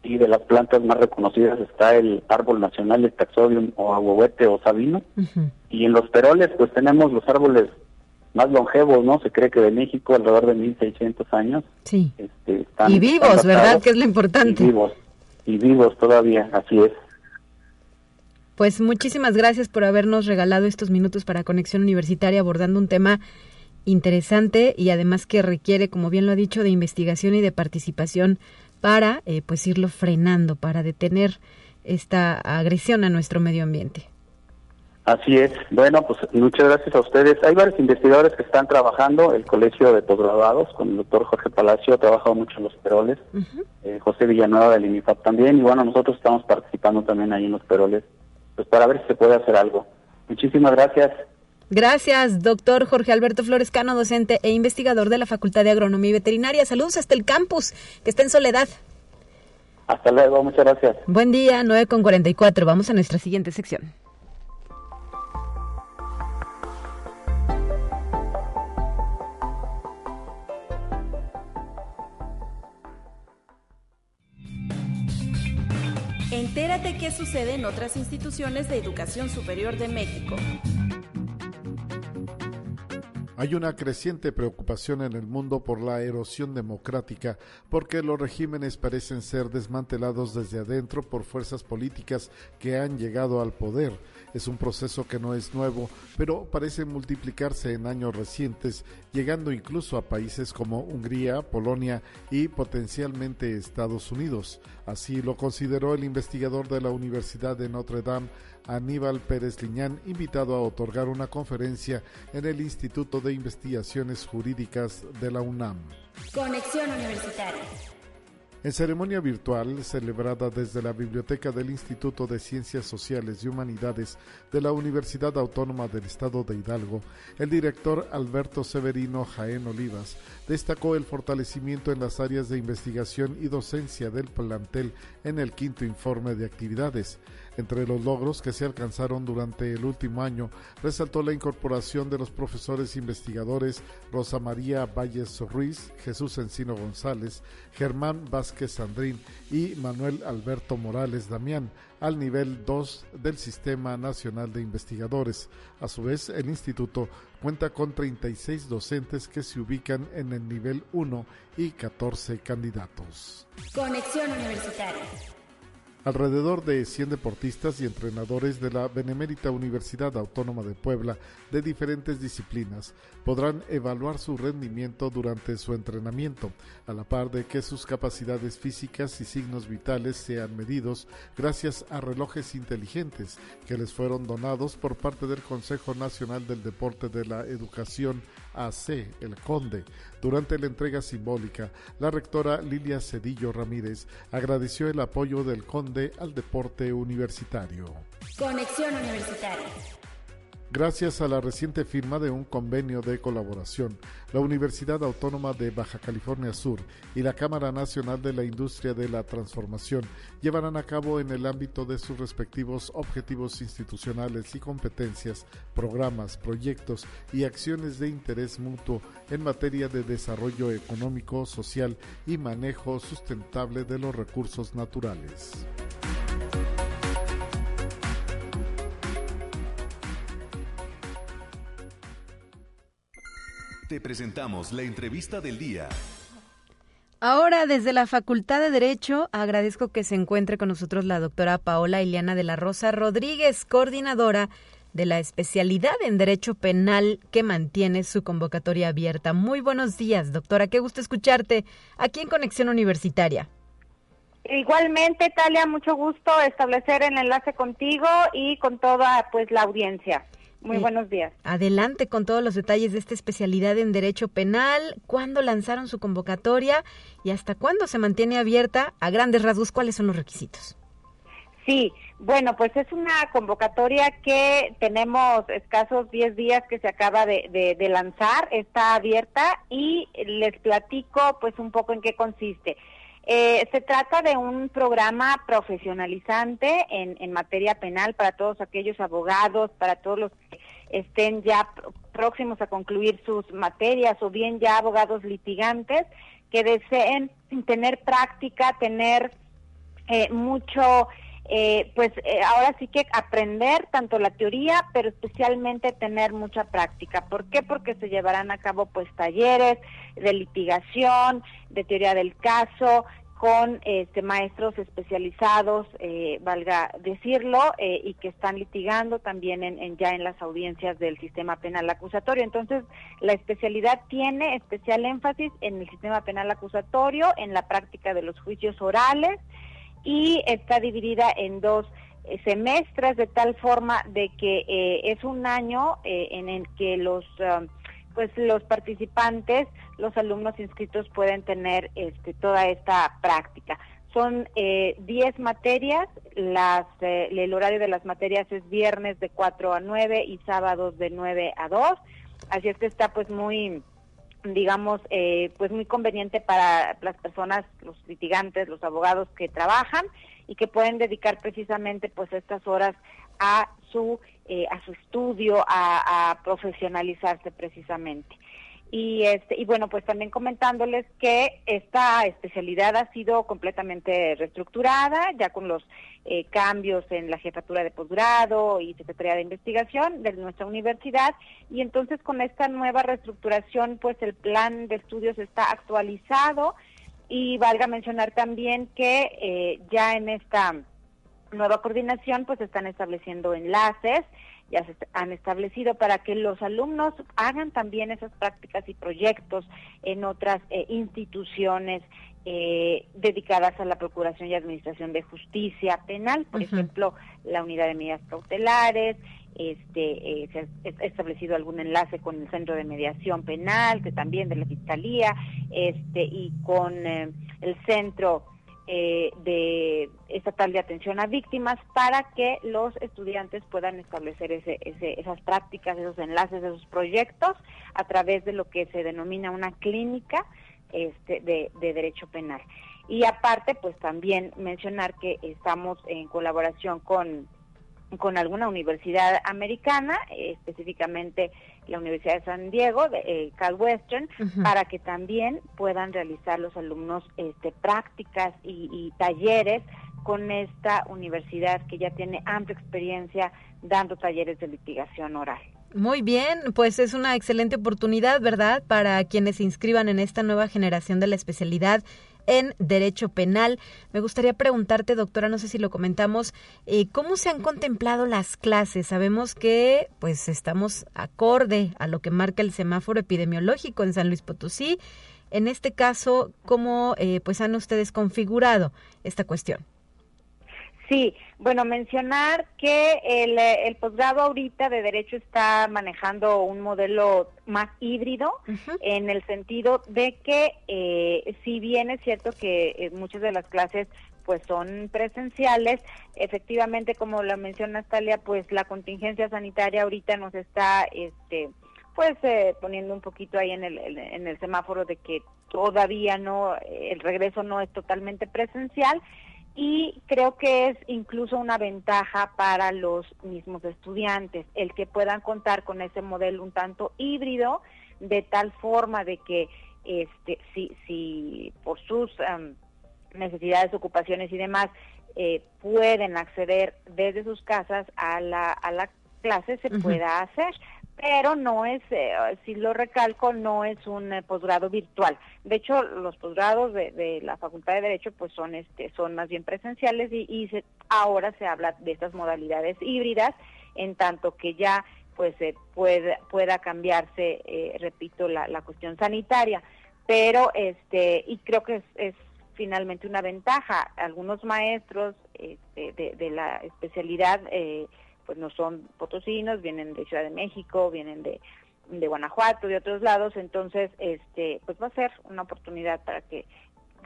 [SPEAKER 9] Y de las plantas más reconocidas está el árbol nacional, el taxodium o aguahuete o sabino. Y en los peroles, pues tenemos los árboles más longevos, ¿no? Se cree que de México alrededor de 1600 años.
[SPEAKER 2] Sí. Este, y vivos, ¿verdad? Que es lo importante.
[SPEAKER 9] Y vivos, y vivos todavía, así es.
[SPEAKER 2] Pues muchísimas gracias por habernos regalado estos minutos para Conexión Universitaria abordando un tema interesante y además que requiere, como bien lo ha dicho, de investigación y de participación para eh, pues irlo frenando, para detener esta agresión a nuestro medio ambiente.
[SPEAKER 9] Así es. Bueno, pues muchas gracias a ustedes. Hay varios investigadores que están trabajando, el Colegio de Posgraduados, con el doctor Jorge Palacio, ha trabajado mucho en los peroles, eh, José Villanueva del INIFAP también, y bueno, nosotros estamos participando también ahí en los peroles, pues para ver si se puede hacer algo. Muchísimas gracias.
[SPEAKER 2] Gracias, doctor Jorge Alberto Florescano, docente e investigador de la Facultad de Agronomía y Veterinaria. Saludos hasta el campus, que está en Soledad.
[SPEAKER 9] Hasta luego, muchas gracias.
[SPEAKER 2] Buen día, 9 con 44. Vamos a nuestra siguiente sección.
[SPEAKER 5] Entérate qué sucede en otras instituciones de educación superior de México.
[SPEAKER 10] Hay una creciente preocupación en el mundo por la erosión democrática, porque los regímenes parecen ser desmantelados desde adentro por fuerzas políticas que han llegado al poder. Es un proceso que no es nuevo, pero parece multiplicarse en años recientes, llegando incluso a países como Hungría, Polonia y potencialmente Estados Unidos. Así lo consideró el investigador de la Universidad de Notre Dame, Aníbal Pérez Liñán, invitado a otorgar una conferencia en el Instituto de Investigaciones Jurídicas de la UNAM.
[SPEAKER 5] Conexión Universitaria.
[SPEAKER 10] En ceremonia virtual celebrada desde la Biblioteca del Instituto de Ciencias Sociales y Humanidades de la Universidad Autónoma del Estado de Hidalgo, el director Alberto Severino Jaén Olivas destacó el fortalecimiento en las áreas de investigación y docencia del plantel en el quinto informe de actividades. Entre los logros que se alcanzaron durante el último año, resaltó la incorporación de los profesores investigadores Rosa María Valles Ruiz, Jesús Encino González, Germán Vázquez Sandrín y Manuel Alberto Morales Damián al nivel 2 del Sistema Nacional de Investigadores. A su vez, el instituto cuenta con 36 docentes que se ubican en el nivel 1 y 14 candidatos.
[SPEAKER 5] Conexión Universitaria.
[SPEAKER 10] Alrededor de 100 deportistas y entrenadores de la Benemérita Universidad Autónoma de Puebla de diferentes disciplinas podrán evaluar su rendimiento durante su entrenamiento, a la par de que sus capacidades físicas y signos vitales sean medidos gracias a relojes inteligentes que les fueron donados por parte del Consejo Nacional del Deporte de la Educación AC, el Conde. Durante la entrega simbólica, la rectora Lilia Cedillo Ramírez agradeció el apoyo del Conde al deporte universitario.
[SPEAKER 5] Conexión Universitaria.
[SPEAKER 10] Gracias a la reciente firma de un convenio de colaboración, la Universidad Autónoma de Baja California Sur y la Cámara Nacional de la Industria de la Transformación llevarán a cabo en el ámbito de sus respectivos objetivos institucionales y competencias, programas, proyectos y acciones de interés mutuo en materia de desarrollo económico, social y manejo sustentable de los recursos naturales.
[SPEAKER 1] Te presentamos la entrevista del día.
[SPEAKER 2] Ahora, desde la Facultad de Derecho, agradezco que se encuentre con nosotros la doctora Paola Iliana de la Rosa Rodríguez, coordinadora de la especialidad en Derecho Penal que mantiene su convocatoria abierta. Muy buenos días, doctora. Qué gusto escucharte aquí en Conexión Universitaria.
[SPEAKER 11] Igualmente, Talia, mucho gusto establecer el enlace contigo y con toda pues la audiencia. Muy buenos días.
[SPEAKER 2] Adelante con todos los detalles de esta especialidad en Derecho Penal, cuándo lanzaron su convocatoria y hasta cuándo se mantiene abierta. A grandes rasgos, ¿cuáles son los requisitos?
[SPEAKER 11] Sí, bueno, pues es una convocatoria que tenemos escasos 10 días que se acaba de, de, lanzar, está abierta y les platico pues un poco en qué consiste. Eh, se trata de un programa profesionalizante en, en, materia penal para todos aquellos abogados, para todos los que estén ya próximos a concluir sus materias o bien ya abogados litigantes que deseen tener práctica, tener eh, mucho, eh, pues ahora sí que aprender tanto la teoría, pero especialmente tener mucha práctica. ¿Por qué? Porque se llevarán a cabo pues talleres de litigación, de teoría del caso, con este, maestros especializados, eh, valga decirlo, eh, y que están litigando también en, ya en las audiencias del sistema penal acusatorio. Entonces, la especialidad tiene especial énfasis en el sistema penal acusatorio, en la práctica de los juicios orales, y está dividida en dos eh, semestres de tal forma de que es un año en el que los um, pues los participantes, los alumnos inscritos pueden tener este, toda esta práctica. Son 10 eh, materias, las, eh, el horario de las materias es viernes de 4 a 9 y sábados de 9 a 2, así es que está pues muy digamos, eh, pues muy conveniente para las personas, los litigantes, los abogados que trabajan y que pueden dedicar precisamente pues estas horas a su eh, a su estudio, a, profesionalizarse precisamente. Y, este, y bueno, pues también comentándoles que esta especialidad ha sido completamente reestructurada, ya con los eh, cambios en la jefatura de posgrado y secretaría de investigación de nuestra universidad. Y entonces con esta nueva reestructuración, pues el plan de estudios está actualizado y valga mencionar también que eh, ya en esta nueva coordinación pues están estableciendo enlaces, ya se han establecido para que los alumnos hagan también esas prácticas y proyectos en otras eh, instituciones eh, dedicadas a la Procuración y Administración de Justicia Penal, por ejemplo, la Unidad de Medidas Cautelares, este, eh, se ha establecido algún enlace con el Centro de Mediación Penal, que también de la Fiscalía, este, y con el Centro eh, de estatal de atención a víctimas para que los estudiantes puedan establecer ese, esas prácticas, esos enlaces, esos proyectos a través de lo que se denomina una clínica este, de, de derecho penal. Y aparte, pues también mencionar que estamos en colaboración con con alguna universidad americana, específicamente la Universidad de San Diego, de, eh, Cal Western, para que también puedan realizar los alumnos este, prácticas y, talleres con esta universidad que ya tiene amplia experiencia dando talleres de litigación oral.
[SPEAKER 2] Muy bien, pues es una excelente oportunidad, ¿verdad?, para quienes se inscriban en esta nueva generación de la especialidad en Derecho Penal. Me gustaría preguntarte, doctora, no sé si lo comentamos, eh, ¿cómo se han contemplado las clases? Sabemos que pues estamos acorde a lo que marca el semáforo epidemiológico en San Luis Potosí. En este caso, ¿cómo eh, pues han ustedes configurado esta cuestión?
[SPEAKER 11] Sí, bueno, mencionar que el, el posgrado ahorita de Derecho está manejando un modelo más híbrido en el sentido de que eh, si bien es cierto que eh, muchas de las clases pues son presenciales, efectivamente como lo menciona Talia, pues la contingencia sanitaria ahorita nos está este pues eh, poniendo un poquito ahí en el, en el semáforo de que todavía no el regreso no es totalmente presencial y creo que es incluso una ventaja para los mismos estudiantes el que puedan contar con ese modelo un tanto híbrido de tal forma de que este si si por sus necesidades ocupaciones y demás eh, pueden acceder desde sus casas a la a la clase se pueda hacer pero no es, eh, si lo recalco, no es un eh, posgrado virtual. De hecho, los posgrados de, la Facultad de Derecho pues son este son más bien presenciales y, ahora se habla de estas modalidades híbridas en tanto que ya pues pueda, pueda cambiarse, eh, repito, la, cuestión sanitaria. Pero, este, y creo que es, finalmente una ventaja. Algunos maestros este, de, la especialidad, eh, pues no son potosinos, vienen de Ciudad de México, vienen de, de Guanajuato, de otros lados, entonces, este, pues va a ser una oportunidad para que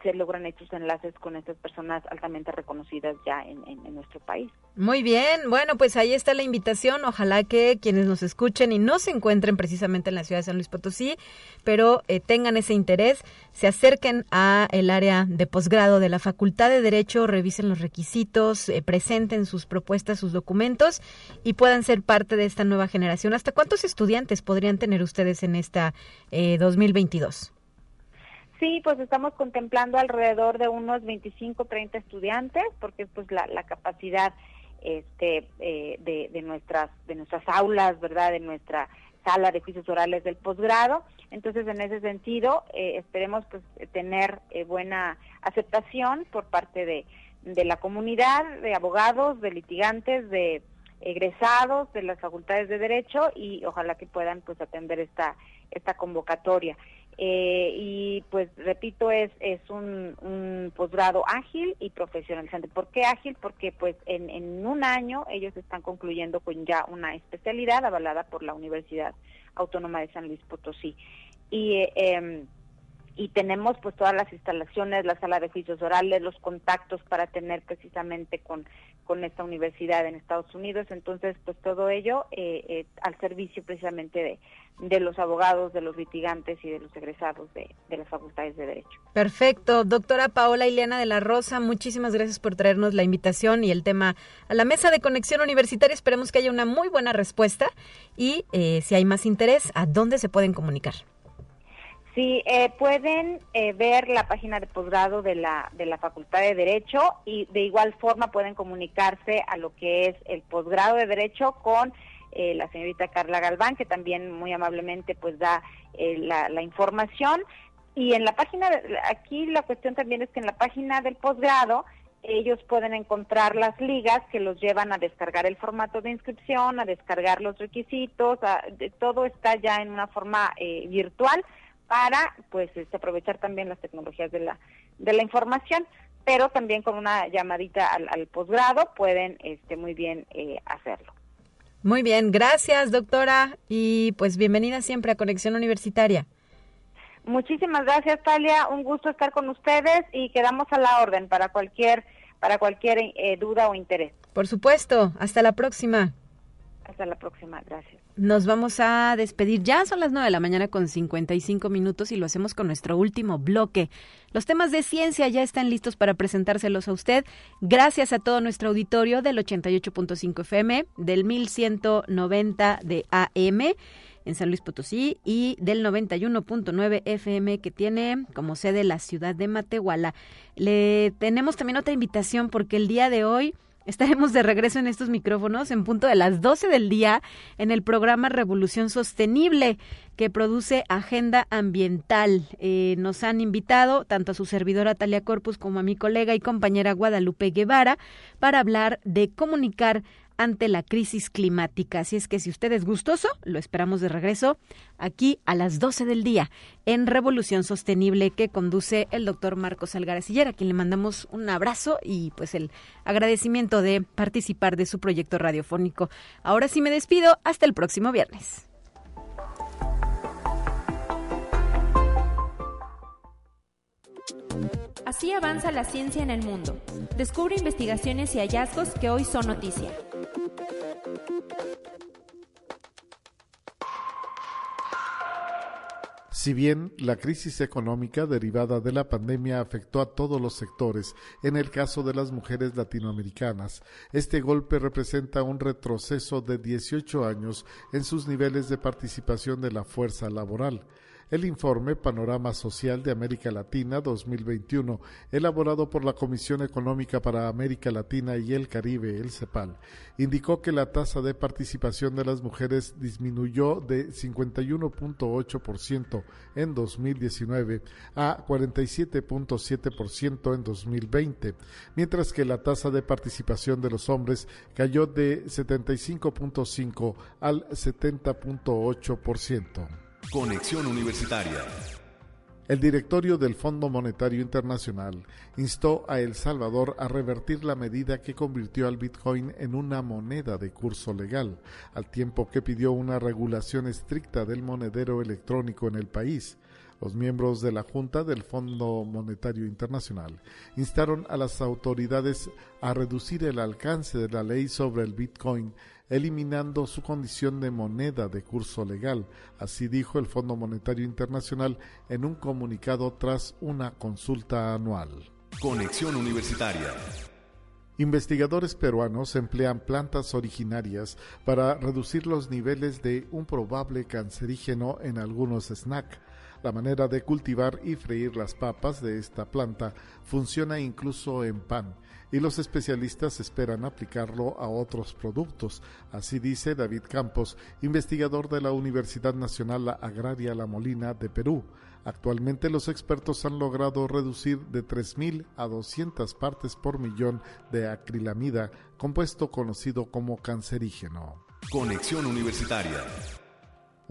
[SPEAKER 11] se logran estos enlaces con estas personas altamente reconocidas ya en, nuestro país.
[SPEAKER 2] Muy bien, bueno, pues ahí está la invitación. Ojalá que quienes nos escuchen y no se encuentren precisamente en la ciudad de San Luis Potosí, pero eh, tengan ese interés, se acerquen a el área de posgrado de la Facultad de Derecho, revisen los requisitos, eh, presenten sus propuestas, sus documentos y puedan ser parte de esta nueva generación. ¿Hasta cuántos estudiantes podrían tener ustedes en esta eh, 2022?
[SPEAKER 11] Sí, pues estamos contemplando alrededor de unos 25, 30 estudiantes, porque pues la, capacidad este, eh, de, de, nuestras de nuestras aulas, verdad, de nuestra sala de juicios orales del posgrado. Entonces, en ese sentido, eh, esperemos pues tener eh, buena aceptación por parte de, de la comunidad, de abogados, de litigantes, de egresados de las facultades de derecho y ojalá que puedan pues atender esta esta convocatoria. Eh, y pues repito, es, es un, un posgrado ágil y profesionalizante. ¿Por qué ágil? Porque pues en, en un año ellos están concluyendo con ya una especialidad avalada por la Universidad Autónoma de San Luis Potosí. Y eh, em, y tenemos pues todas las instalaciones, la sala de juicios orales, los contactos para tener precisamente con, con esta universidad en Estados Unidos. Entonces, pues todo ello eh, eh, al servicio precisamente de, de, los abogados, de los litigantes y de los egresados de, de, las facultades de Derecho.
[SPEAKER 2] Perfecto. Doctora Paola Ileana de la Rosa, muchísimas gracias por traernos la invitación y el tema a la mesa de conexión universitaria. Esperemos que haya una muy buena respuesta y eh, si hay más interés, ¿a dónde se pueden comunicar?
[SPEAKER 11] Sí, eh, pueden eh, ver la página de posgrado de la, de la Facultad de Derecho y de igual forma pueden comunicarse a lo que es el posgrado de Derecho con eh, la señorita Carla Galván, que también muy amablemente pues da la, la, información. Y en la página, aquí la cuestión también es que en la página del posgrado ellos pueden encontrar las ligas que los llevan a descargar el formato de inscripción, a descargar los requisitos, todo está ya en una forma virtual para pues este, aprovechar también las tecnologías de la, de la información, pero también con una llamadita al, posgrado pueden este, muy bien eh, hacerlo.
[SPEAKER 2] Muy bien, gracias doctora y pues bienvenida siempre a Conexión Universitaria.
[SPEAKER 11] Muchísimas gracias Talia, un gusto estar con ustedes y quedamos a la orden para cualquier para cualquier eh, duda o interés.
[SPEAKER 2] Por supuesto, hasta la próxima.
[SPEAKER 11] Hasta la próxima, gracias.
[SPEAKER 2] Nos vamos a despedir. Ya son las 9 de la mañana con 55 minutos y lo hacemos con nuestro último bloque. Los temas de ciencia ya están listos para presentárselos a usted. Gracias a todo nuestro auditorio del 88.5 FM, del 1190 de AM en San Luis Potosí y del 91.9 FM que tiene como sede la ciudad de Matehuala. Le tenemos también otra invitación porque el día de hoy Estaremos de regreso en estos micrófonos en punto de las 12 del día en el programa Revolución Sostenible que produce Agenda Ambiental. Eh, nos han invitado tanto a su servidora Talia Corpus como a mi colega y compañera Guadalupe Guevara para hablar de comunicar ante la crisis climática. Así es que si usted es gustoso, lo esperamos de regreso aquí a las 12 del día en Revolución Sostenible que conduce el doctor Marcos Algaracillera, a quien le mandamos un abrazo y pues el agradecimiento de participar de su proyecto radiofónico. Ahora sí me despido, hasta el próximo viernes.
[SPEAKER 5] Así avanza la ciencia en el mundo. Descubre investigaciones y hallazgos que hoy son noticia.
[SPEAKER 10] Si bien la crisis económica derivada de la pandemia afectó a todos los sectores, en el caso de las mujeres latinoamericanas, este golpe representa un retroceso de 18 años en sus niveles de participación de la fuerza laboral. El informe Panorama Social de América Latina 2021, elaborado por la Comisión Económica para América Latina y el Caribe, el CEPAL, indicó que la tasa de participación de las mujeres disminuyó de 51.8% en 2019 a 47.7% en 2020, mientras que la tasa de participación de los hombres cayó de 75.5 al 70.8%.
[SPEAKER 1] Conexión Universitaria.
[SPEAKER 10] El directorio del Fondo Monetario Internacional instó a El Salvador a revertir la medida que convirtió al Bitcoin en una moneda de curso legal, al tiempo que pidió una regulación estricta del monedero electrónico en el país. Los miembros de la Junta del Fondo Monetario Internacional instaron a las autoridades a reducir el alcance de la ley sobre el Bitcoin, eliminando su condición de moneda de curso legal. Así dijo el Fondo Monetario Internacional en un comunicado tras una consulta anual.
[SPEAKER 1] Conexión Universitaria.
[SPEAKER 10] Investigadores peruanos emplean plantas originarias para reducir los niveles de un probable cancerígeno en algunos snacks. La manera de cultivar y freír las papas de esta planta funciona incluso en pan y los especialistas esperan aplicarlo a otros productos. Así dice David Campos, investigador de la Universidad Nacional Agraria La Molina de Perú. Actualmente los expertos han logrado reducir de 3.000 a 200 partes por millón de acrilamida, compuesto conocido como cancerígeno.
[SPEAKER 1] Conexión Universitaria.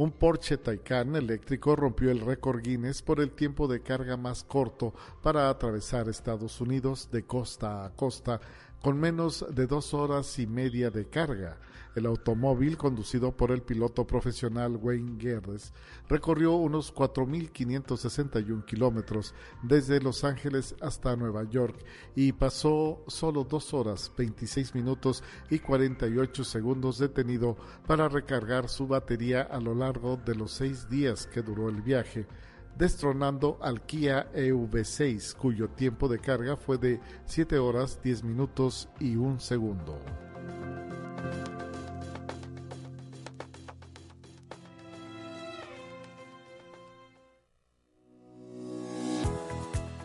[SPEAKER 10] Un Porsche Taycan eléctrico rompió el récord Guinness por el tiempo de carga más corto para atravesar Estados Unidos de costa a costa con menos de dos horas y media de carga. El automóvil, conducido por el piloto profesional Wayne Gerdes, recorrió unos 4.561 kilómetros desde Los Ángeles hasta Nueva York y pasó solo dos horas, 26 minutos y 48 segundos detenido para recargar su batería a lo largo de los seis días que duró el viaje destronando al Kia EV6, cuyo tiempo de carga fue de 7 horas 10 minutos y 1 segundo.